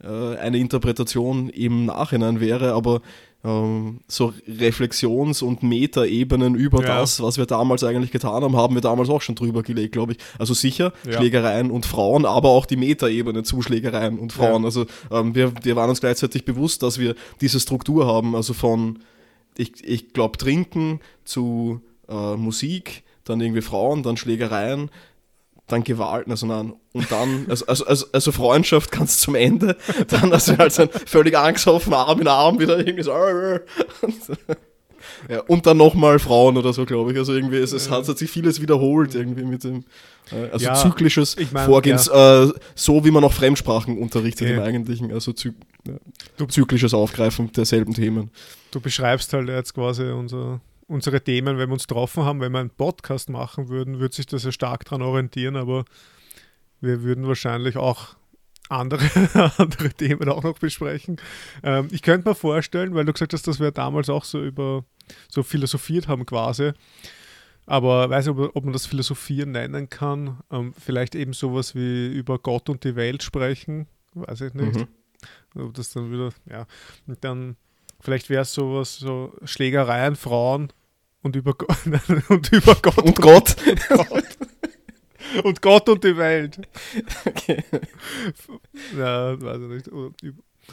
äh, eine Interpretation im Nachhinein wäre, aber ähm, so Reflexions- und Metaebenen über ja. das, was wir damals eigentlich getan haben, haben wir damals auch schon drüber gelegt, glaube ich. Also sicher ja. Schlägereien und Frauen, aber auch die Metaebene zu Schlägereien und Frauen. Ja. Also ähm, wir, wir waren uns gleichzeitig bewusst, dass wir diese Struktur haben, also von, ich, ich glaube, Trinken zu äh, Musik, dann irgendwie Frauen, dann Schlägereien, dann Gewalt, also nein, und dann, also, also, also, also Freundschaft ganz zum Ende, dann also halt so ein völlig angsthoffen, Arm in Arm wieder irgendwie so. <laughs> Ja, und dann nochmal Frauen oder so, glaube ich. Also irgendwie, es, es, hat, hat, sich vieles wiederholt irgendwie mit dem, äh, also ja, zyklisches ich mein, Vorgehens, ja. äh, so wie man auch Fremdsprachen unterrichtet im Eigentlichen, also zy ja, zyklisches Aufgreifen derselben Themen. Du beschreibst halt jetzt quasi unser, unsere Themen, wenn wir uns getroffen haben, wenn wir einen Podcast machen würden, würde sich das ja stark daran orientieren, aber wir würden wahrscheinlich auch andere, <laughs> andere Themen auch noch besprechen. Ähm, ich könnte mir vorstellen, weil du gesagt hast, dass wir damals auch so über so philosophiert haben quasi. Aber weiß nicht, ob, ob man das Philosophieren nennen kann. Ähm, vielleicht eben sowas wie über Gott und die Welt sprechen. Weiß ich nicht. Mhm. Ob das dann wieder, ja. Und dann, vielleicht wäre es sowas, so Schlägereien, Frauen und über, <laughs> und über Gott. Und Gott. Und Gott. und Gott und die Welt. Okay. Ja, weiß ich nicht.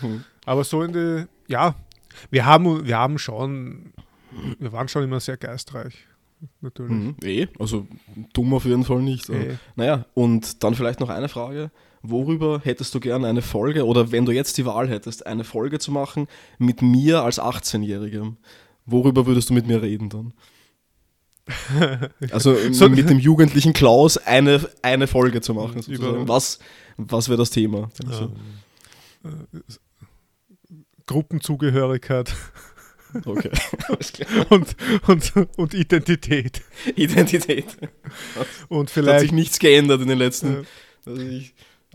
Hm. Aber so in die, ja, wir haben, wir haben schon, wir waren schon immer sehr geistreich. Natürlich. Mhm, eh, also dumm auf jeden Fall nicht. Eh. Naja, und dann vielleicht noch eine Frage. Worüber hättest du gerne eine Folge oder wenn du jetzt die Wahl hättest, eine Folge zu machen mit mir als 18-Jährigem? Worüber würdest du mit mir reden dann? Also <laughs> so, mit dem jugendlichen Klaus eine, eine Folge zu machen. Sozusagen. Was, was wäre das Thema? Also. Gruppenzugehörigkeit. Okay. <laughs> und, und, und Identität. Identität. Und vielleicht. Hat sich nichts geändert in den letzten äh,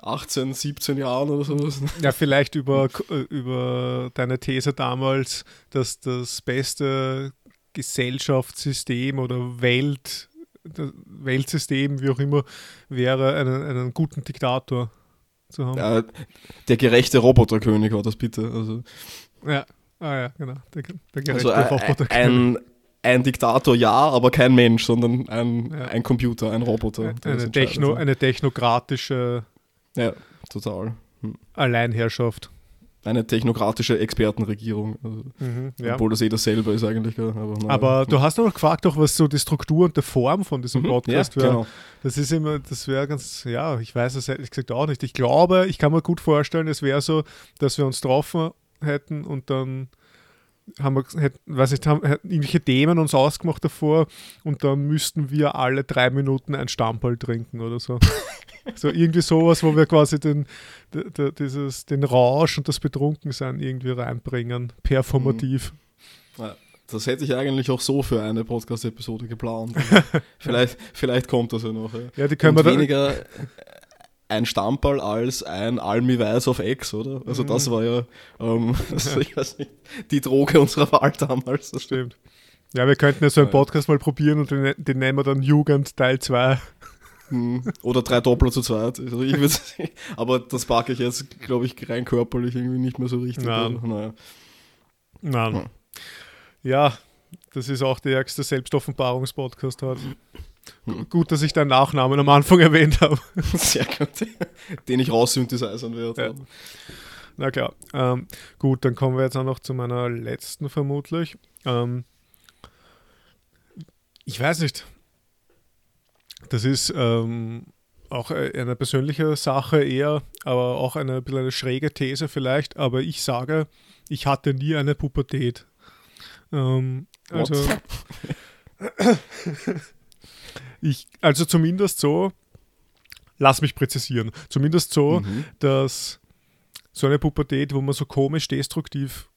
18, 17 Jahren oder sowas. <laughs> Ja, vielleicht über, über deine These damals, dass das beste Gesellschaftssystem oder Welt, Weltsystem, wie auch immer, wäre, einen, einen guten Diktator zu haben. Ja, der gerechte Roboterkönig war das bitte. Also. Ja, ah ja, genau. Der, der gerechte also Roboterkönig. Ein, ein Diktator ja, aber kein Mensch, sondern ein, ja. ein Computer, ein Roboter. Eine, Techno, eine technokratische ja, total. Hm. Alleinherrschaft eine technokratische Expertenregierung. Also, mhm, ja. Obwohl das eh dasselbe ist eigentlich. Aber, aber du hast noch gefragt, auch, was so die Struktur und die Form von diesem mhm, Podcast ja, wäre. Genau. Das ist immer, das wäre ganz, ja, ich weiß es ehrlich gesagt auch nicht. Ich glaube, ich kann mir gut vorstellen, es wäre so, dass wir uns getroffen hätten und dann haben wir, hätten, weiß nicht, haben irgendwelche Themen uns ausgemacht davor und dann müssten wir alle drei Minuten ein Stammball trinken oder so. <laughs> so irgendwie sowas, wo wir quasi den, dieses, den Rausch und das Betrunkensein irgendwie reinbringen, performativ. Mhm. Ja, das hätte ich eigentlich auch so für eine Podcast-Episode geplant. <laughs> vielleicht, vielleicht kommt das ja noch. Ja, ja die können und wir weniger <laughs> ein Stammball als ein Almi Weiß auf Ex, oder? Also mhm. das war ja, ähm, <laughs> also ich weiß nicht, die Droge unserer Wahl damals. Das stimmt. Ja, wir könnten ja so einen Podcast mal probieren und den, den nennen wir dann Jugend Teil 2. Hm. Oder drei Doppler zu zweit. Also ich <laughs> aber das packe ich jetzt, glaube ich, rein körperlich irgendwie nicht mehr so richtig. Nein. Naja. Nein. Ja, das ist auch der ärgste Selbstoffenbarungspodcast heute. Gut, dass ich deinen Nachnamen am Anfang erwähnt habe. <laughs> Sehr gut. Den ich raussynthesisern werde. Ja. Na klar. Ähm, gut, dann kommen wir jetzt auch noch zu meiner letzten vermutlich. Ähm, ich weiß nicht, das ist ähm, auch äh, eine persönliche Sache eher, aber auch eine, ein eine schräge These vielleicht. Aber ich sage, ich hatte nie eine Pubertät. Ähm, also, <laughs> <laughs> ich, also zumindest so, lass mich präzisieren, zumindest so, mhm. dass so eine Pubertät, wo man so komisch destruktiv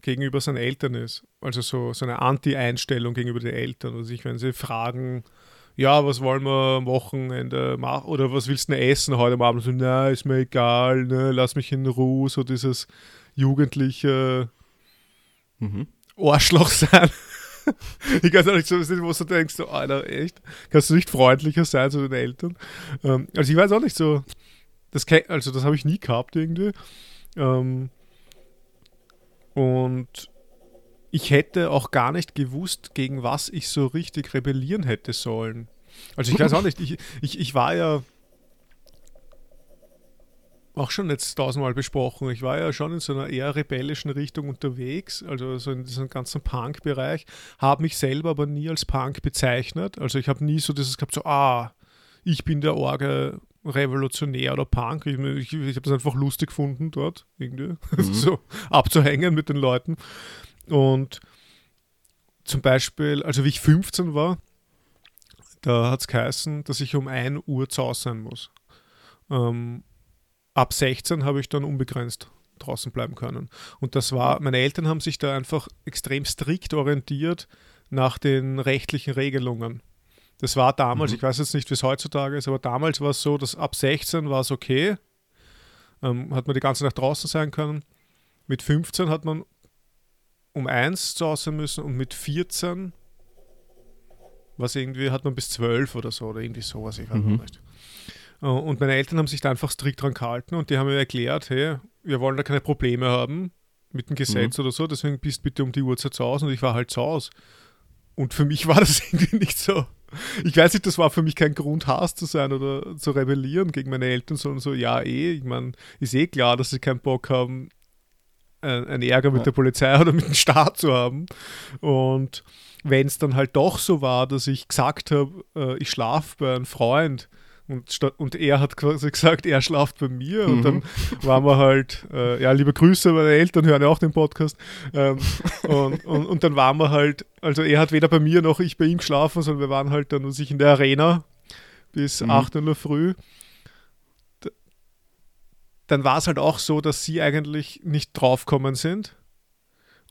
gegenüber seinen Eltern ist. Also so, so eine Anti-Einstellung gegenüber den Eltern. Also ich, wenn sie fragen, ja, was wollen wir am Wochenende machen oder was willst du essen heute Abend? So, na, ist mir egal, ne, lass mich in Ruhe, so dieses jugendliche mhm. Arschloch sein. <laughs> <laughs> ich kann auch nicht so wissen, wo du denkst, so, Alter, echt? Kannst du nicht freundlicher sein zu den Eltern? Ähm, also ich weiß auch nicht so, das, also das habe ich nie gehabt irgendwie. Ähm, und ich hätte auch gar nicht gewusst, gegen was ich so richtig rebellieren hätte sollen. Also ich weiß auch nicht, ich, ich, ich war ja auch schon jetzt tausendmal besprochen. Ich war ja schon in so einer eher rebellischen Richtung unterwegs, also so in diesem ganzen Punk-Bereich, habe mich selber aber nie als Punk bezeichnet. Also ich habe nie so dieses gehabt, so, ah, ich bin der Orge Revolutionär oder Punk. Ich, ich, ich habe das einfach lustig gefunden dort, irgendwie, <laughs> mhm. so abzuhängen mit den Leuten. Und zum Beispiel, also wie ich 15 war, da hat es geheißen, dass ich um 1 Uhr zu Hause sein muss. Ähm, ab 16 habe ich dann unbegrenzt draußen bleiben können. Und das war, meine Eltern haben sich da einfach extrem strikt orientiert nach den rechtlichen Regelungen. Das war damals, mhm. ich weiß jetzt nicht, wie es heutzutage ist, aber damals war es so, dass ab 16 war es okay. Ähm, hat man die ganze Nacht draußen sein können. Mit 15 hat man um 1 zu Hause müssen und mit 14 was irgendwie hat man bis 12 oder so oder irgendwie sowas, ich weiß mhm. nicht. Äh, und meine Eltern haben sich da einfach strikt dran gehalten und die haben mir erklärt, hey, wir wollen da keine Probleme haben mit dem Gesetz mhm. oder so, deswegen bist bitte um die Uhrzeit zu Hause und ich war halt zu Hause. Und für mich <laughs> war das irgendwie nicht so ich weiß nicht, das war für mich kein Grund, Hass zu sein oder zu rebellieren gegen meine Eltern, sondern so, ja, eh, ich meine, ist eh klar, dass sie keinen Bock haben, einen Ärger mit der Polizei <laughs> oder mit dem Staat zu haben. Und wenn es dann halt doch so war, dass ich gesagt habe, äh, ich schlafe bei einem Freund, und, und er hat quasi gesagt, er schlaft bei mir. Mhm. Und dann <laughs> waren wir halt, äh, ja, liebe Grüße, meine Eltern hören ja auch den Podcast. Ähm, und, und, und, dann waren wir halt, also er hat weder bei mir noch ich bei ihm geschlafen, sondern wir waren halt dann sich in der Arena bis mhm. 8 Uhr früh. Dann war es halt auch so, dass sie eigentlich nicht draufkommen sind.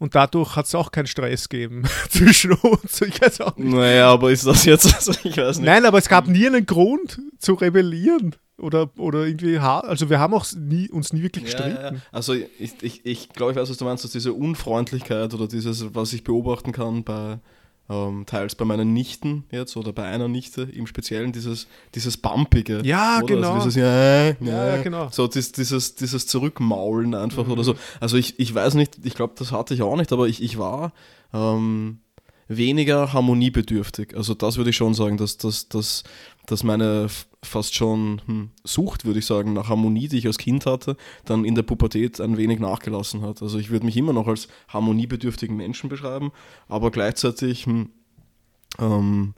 Und dadurch hat es auch keinen Stress gegeben <laughs> zwischen uns. Ich weiß auch nicht. Naja, aber ist das jetzt, also <laughs> ich weiß nicht. Nein, aber es gab nie einen Grund zu rebellieren. Oder, oder irgendwie, also wir haben auch nie, uns nie wirklich gestritten. Ja, ja. Also ich, ich, ich glaube, ich weiß, was du meinst, dass diese Unfreundlichkeit oder dieses, was ich beobachten kann bei, ähm, teils bei meinen Nichten jetzt oder bei einer Nichte im Speziellen, dieses, dieses Bumpige. Ja, oder? genau. Also dieses, ja, ja, ja, genau. So dieses, dieses Zurückmaulen einfach mhm. oder so. Also ich, ich weiß nicht, ich glaube, das hatte ich auch nicht, aber ich, ich war ähm, weniger harmoniebedürftig. Also das würde ich schon sagen, dass, dass, dass, dass meine fast schon hm, Sucht, würde ich sagen, nach Harmonie, die ich als Kind hatte, dann in der Pubertät ein wenig nachgelassen hat. Also ich würde mich immer noch als harmoniebedürftigen Menschen beschreiben, aber gleichzeitig hm, ähm,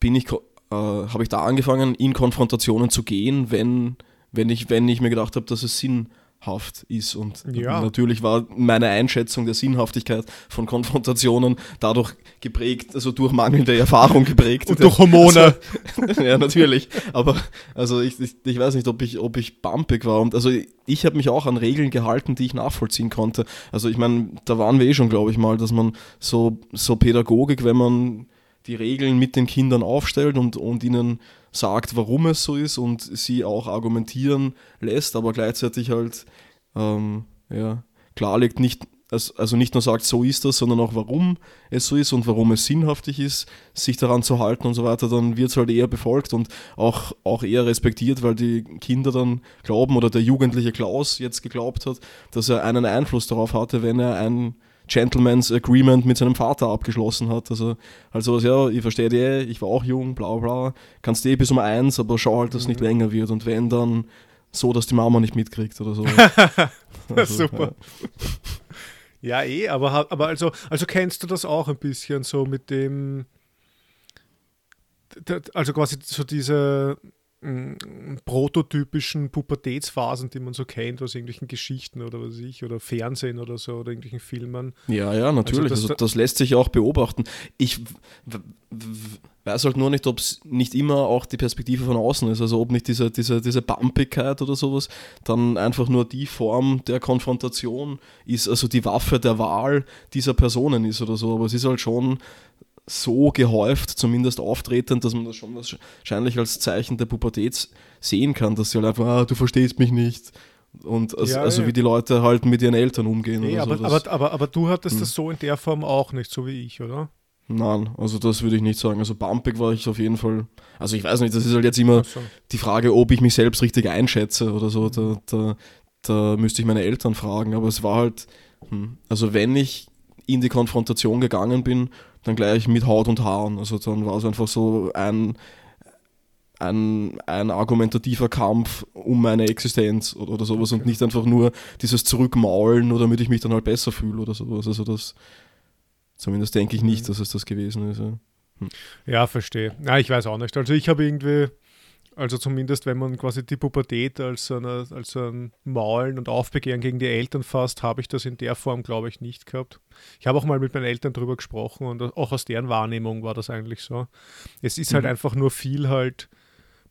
bin ich, äh, habe ich da angefangen, in Konfrontationen zu gehen, wenn, wenn, ich, wenn ich mir gedacht habe, dass es Sinn hat sinnhaft ist. Und ja. natürlich war meine Einschätzung der Sinnhaftigkeit von Konfrontationen dadurch geprägt, also durch mangelnde Erfahrung geprägt. Und durch Hormone. Also, <laughs> ja, natürlich. Aber also ich, ich, ich, weiß nicht, ob ich, ob ich bumpig war. Und also ich habe mich auch an Regeln gehalten, die ich nachvollziehen konnte. Also ich meine, da waren wir eh schon, glaube ich mal, dass man so, so Pädagogik, wenn man die Regeln mit den Kindern aufstellt und, und ihnen sagt, warum es so ist und sie auch argumentieren lässt, aber gleichzeitig halt ähm, ja, klarlegt, nicht, also nicht nur sagt, so ist das, sondern auch warum es so ist und warum es sinnhaftig ist, sich daran zu halten und so weiter, dann wird es halt eher befolgt und auch, auch eher respektiert, weil die Kinder dann glauben oder der jugendliche Klaus jetzt geglaubt hat, dass er einen Einfluss darauf hatte, wenn er ein Gentleman's Agreement mit seinem Vater abgeschlossen hat. Also, also ja, ich verstehe die, ich war auch jung, bla bla, kannst eh bis um eins, aber schau halt, dass es nicht mhm. länger wird. Und wenn dann so, dass die Mama nicht mitkriegt oder so. <laughs> also, Super. Ja. ja, eh, aber, aber also, also kennst du das auch ein bisschen so mit dem, also quasi so diese prototypischen Pubertätsphasen, die man so kennt aus irgendwelchen Geschichten oder was ich, oder Fernsehen oder so, oder irgendwelchen Filmen. Ja, ja, natürlich. Also das, also das lässt sich auch beobachten. Ich weiß halt nur nicht, ob es nicht immer auch die Perspektive von außen ist, also ob nicht diese, diese, diese Bumpigkeit oder sowas dann einfach nur die Form der Konfrontation ist, also die Waffe der Wahl dieser Personen ist oder so, aber es ist halt schon so gehäuft, zumindest auftretend, dass man das schon wahrscheinlich als Zeichen der Pubertät sehen kann, dass sie halt einfach, ah, du verstehst mich nicht. Und also, ja, also ja. wie die Leute halt mit ihren Eltern umgehen. Nee, aber, so, aber, aber, aber, du hattest hm. das so in der Form auch nicht, so wie ich, oder? Nein, also das würde ich nicht sagen. Also bumpig war ich auf jeden Fall. Also ich weiß nicht, das ist halt jetzt immer so. die Frage, ob ich mich selbst richtig einschätze oder so. Da, da, da müsste ich meine Eltern fragen. Aber es war halt, hm, also wenn ich in die Konfrontation gegangen bin, dann gleich mit Haut und Haaren. Also dann war es einfach so ein, ein, ein argumentativer Kampf um meine Existenz oder, oder sowas okay. und nicht einfach nur dieses Zurückmaulen, nur damit ich mich dann halt besser fühle oder sowas. Also das, zumindest denke ich nicht, mhm. dass es das gewesen ist. Ja, hm. ja verstehe. Ja, ich weiß auch nicht. Also ich habe irgendwie, Also zumindest, wenn man quasi die Pubertät als, eine, als ein Maulen und Aufbegehren gegen die Eltern fasst, habe ich das in der Form, glaube ich, nicht gehabt. Ich habe auch mal mit meinen Eltern drüber gesprochen und auch aus deren Wahrnehmung war das eigentlich so. Es ist halt mhm. einfach nur viel halt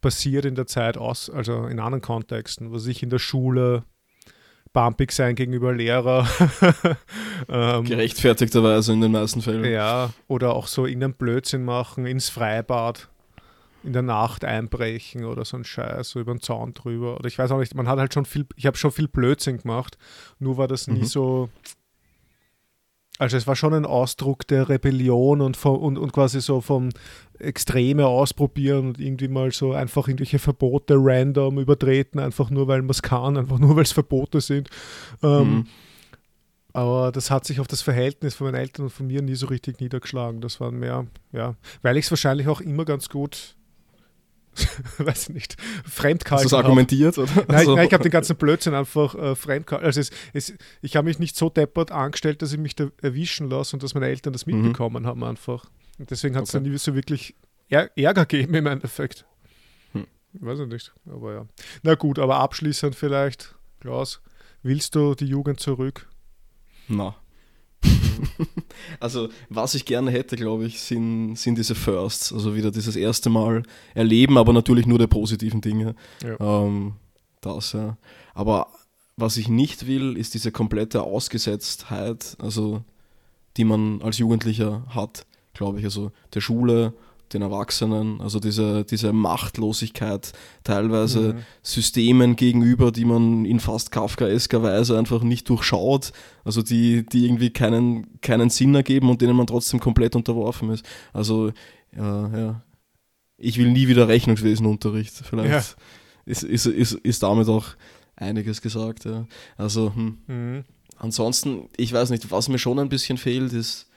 passiert in der Zeit aus, also in anderen Kontexten, was ich in der Schule, bumpig sein gegenüber Lehrer. <laughs> ähm, Gerechtfertigterweise in den meisten Fällen. Ja, oder auch so irgendeinen Blödsinn machen, ins Freibad in der Nacht einbrechen oder so ein Scheiß, so über den Zaun drüber. Oder ich weiß auch nicht, man hat halt schon viel, ich habe schon viel Blödsinn gemacht, nur war das nie mhm. so. Also es war schon ein Ausdruck der Rebellion und, vom, und, und quasi so vom Extreme ausprobieren und irgendwie mal so einfach irgendwelche Verbote random übertreten, einfach nur weil man es kann, einfach nur <laughs> weil es Verbote sind. Ähm, mhm. Aber das hat sich auf das Verhältnis von meinen Eltern und von mir nie so richtig niedergeschlagen. Das waren mehr, ja, weil ich es wahrscheinlich auch immer ganz gut <laughs> weiß nicht, fremdkalten. Hast du argumentiert? Oder? Nein, also. nein ich habe den ganzen Blödsinn einfach äh, fremdkalten. Also es, es, ich habe mich nicht so deppert angestellt, dass ich mich da erwischen lasse und dass meine Eltern das mhm. mitbekommen mhm. haben einfach. Und deswegen hat es okay. dann nie so wirklich Ärger gegeben im Endeffekt. Hm. Weiß ich nicht, aber ja. Na gut, aber abschließend vielleicht, Klaus, willst du die Jugend zurück? Na. <laughs> also, was ich gerne hätte, glaube ich, sind, sind diese Firsts. Also wieder dieses erste Mal erleben, aber natürlich nur der positiven Dinge. Ja. Ähm, das, ja. Aber was ich nicht will, ist diese komplette Ausgesetztheit, also die man als Jugendlicher hat, glaube ich. Also der Schule, den Erwachsenen, also diese, diese Machtlosigkeit teilweise mhm. Systemen gegenüber, die man in fast kafkaesker Weise einfach nicht durchschaut, also die, die irgendwie keinen, keinen Sinn ergeben und denen man trotzdem komplett unterworfen ist. Also ja, ja. ich will nie wieder Rechnungswesenunterricht. Vielleicht ja. ist, ist, ist, ist damit auch einiges gesagt. Ja. Also hm. mhm. ansonsten, ich weiß nicht, was mir schon ein bisschen fehlt, ist,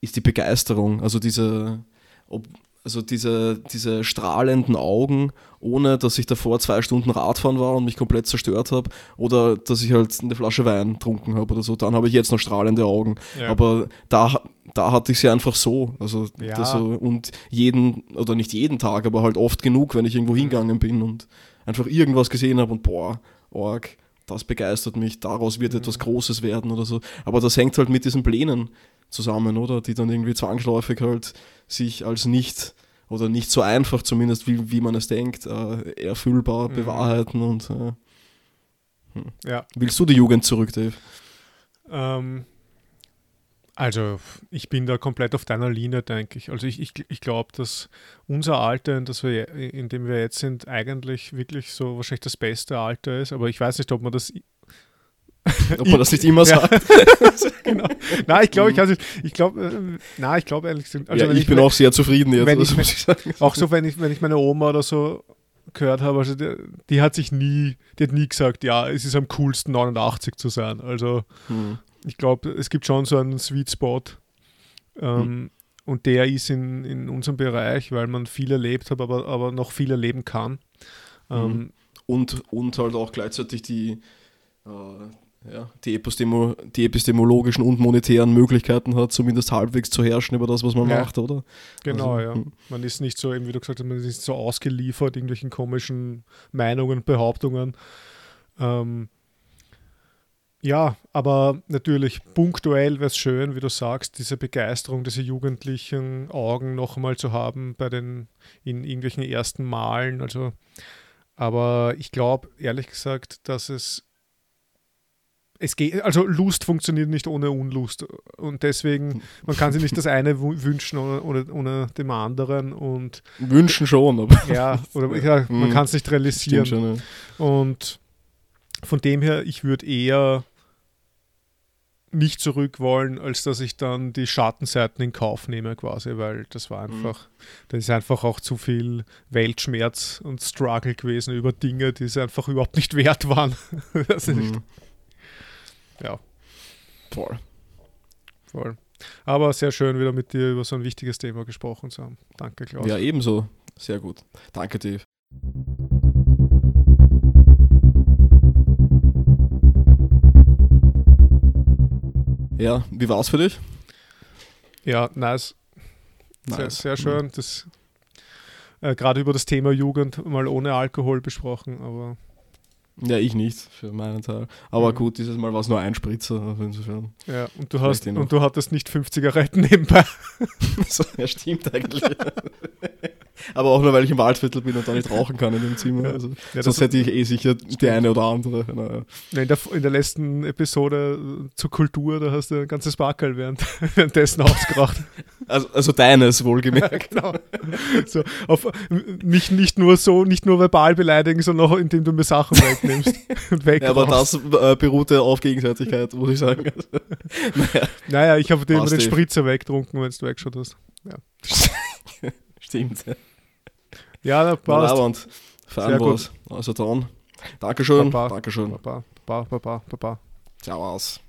ist die Begeisterung. Also diese ob, also diese, diese strahlenden Augen, ohne dass ich davor zwei Stunden Radfahren war und mich komplett zerstört habe, oder dass ich halt eine Flasche Wein trunken habe oder so, dann habe ich jetzt noch strahlende Augen. Ja. Aber da, da hatte ich sie einfach so. Also ja. so, und jeden, oder nicht jeden Tag, aber halt oft genug, wenn ich irgendwo mhm. hingegangen bin und einfach irgendwas gesehen habe und boah, Org, das begeistert mich, daraus wird mhm. etwas Großes werden oder so. Aber das hängt halt mit diesen Plänen zusammen, oder? Die dann irgendwie zwangsläufig halt sich als nicht oder nicht so einfach zumindest, wie, wie man es denkt, äh, erfüllbar mhm. bewahrheiten und äh, hm. ja. Willst du die Jugend zurück, Dave? Ähm, also ich bin da komplett auf deiner Linie, denke ich. Also ich, ich, ich glaube, dass unser Alter, in, das wir, in dem wir jetzt sind, eigentlich wirklich so wahrscheinlich das beste Alter ist. Aber ich weiß nicht, ob man das <laughs> Ob man das nicht immer sagt. <laughs> genau. Nein, ich glaube, ich, also, ich glaube, äh, na, ich glaube ehrlich gesagt. Also, ja, ich, ich, bin auch sehr zufrieden jetzt. Wenn ich, ich sagen. Auch so, wenn ich, wenn ich meine Oma oder so gehört habe, also die, die, hat sich nie, die hat nie gesagt, ja, es ist am coolsten 89 zu sein. Also hm. ich glaube, es gibt schon so einen Sweet Spot. Ähm, hm. Und der ist in, in unserem Bereich, weil man viel erlebt hat, aber, aber noch viel erleben kann. Hm. Ähm, und, und halt auch gleichzeitig die, äh, ja, die, Epistemo die epistemologischen und monetären Möglichkeiten hat, zumindest halbwegs zu herrschen über das, was man ja. macht, oder? Genau, also, ja. Hm. Man ist nicht so, wie du gesagt hast, man ist nicht so ausgeliefert irgendwelchen komischen Meinungen, Behauptungen. Ähm, ja, aber natürlich punktuell wäre es schön, wie du sagst, diese Begeisterung, diese jugendlichen Augen noch einmal zu haben bei den in irgendwelchen ersten Malen. Also, aber ich glaube ehrlich gesagt, dass es es geht, also Lust funktioniert nicht ohne Unlust und deswegen, man kann sich nicht das eine wünschen ohne, ohne, ohne dem anderen und wünschen schon, aber ja, oder ja, <laughs> man hm. kann es nicht realisieren schon, ja. und von dem her, ich würde eher nicht zurück wollen, als dass ich dann die Schattenseiten in Kauf nehme quasi, weil das war hm. einfach, mhm. das ist einfach auch zu viel Weltschmerz und Struggle gewesen über Dinge, die es einfach überhaupt nicht wert waren. <laughs> das ist mhm. Ja. Voll. Voll. Aber sehr schön, wieder mit dir über so ein wichtiges Thema gesprochen zu haben. Danke, Klaus. Ja, ebenso. Sehr gut. Danke, Dave. Ja, wie war es für dich? Ja, nice. nice. Sehr, sehr schön. Das äh, gerade über das Thema Jugend mal ohne Alkohol besprochen, aber. Ja, ich nicht, für meinen Teil. Aber Mhm. gut, dieses Mal war es nur ein Spritzer, also insofern. Ja, und du hast eh und du hattest nicht 5 Zigaretten nebenbei. <laughs> so, ja, stimmt eigentlich. <laughs> Aber auch nur, weil ich im Waldviertel bin und da nicht rauchen kann in dem Zimmer. Ja. Also, Ja, sonst hätte ich eh sicher die eine oder andere. Naja. Ja, In der, in der letzten Episode äh, zur Kultur, da hast du ein ganzes Backel während, <laughs> währenddessen ausgeraucht. Also, also deines, wohlgemerkt. genau. So, auf, mich nicht nur so, nicht nur verbal beleidigen, sondern auch indem du mir Sachen wegnimmst <laughs> und weg. Ja, aber das äh, beruht ja auf Gegenseitigkeit, muss ich sagen. Also, <laughs> naja, Naja, ich habe den, Passt den eh. Spritzer weggetrunken, wenn du weggeschaut hast. stimmt. Ja, da Na, passt. Sehr fein gut. war's. Also dann. Dankeschön. Baba. Dankeschön. Baba, baba, baba. Ciao aus.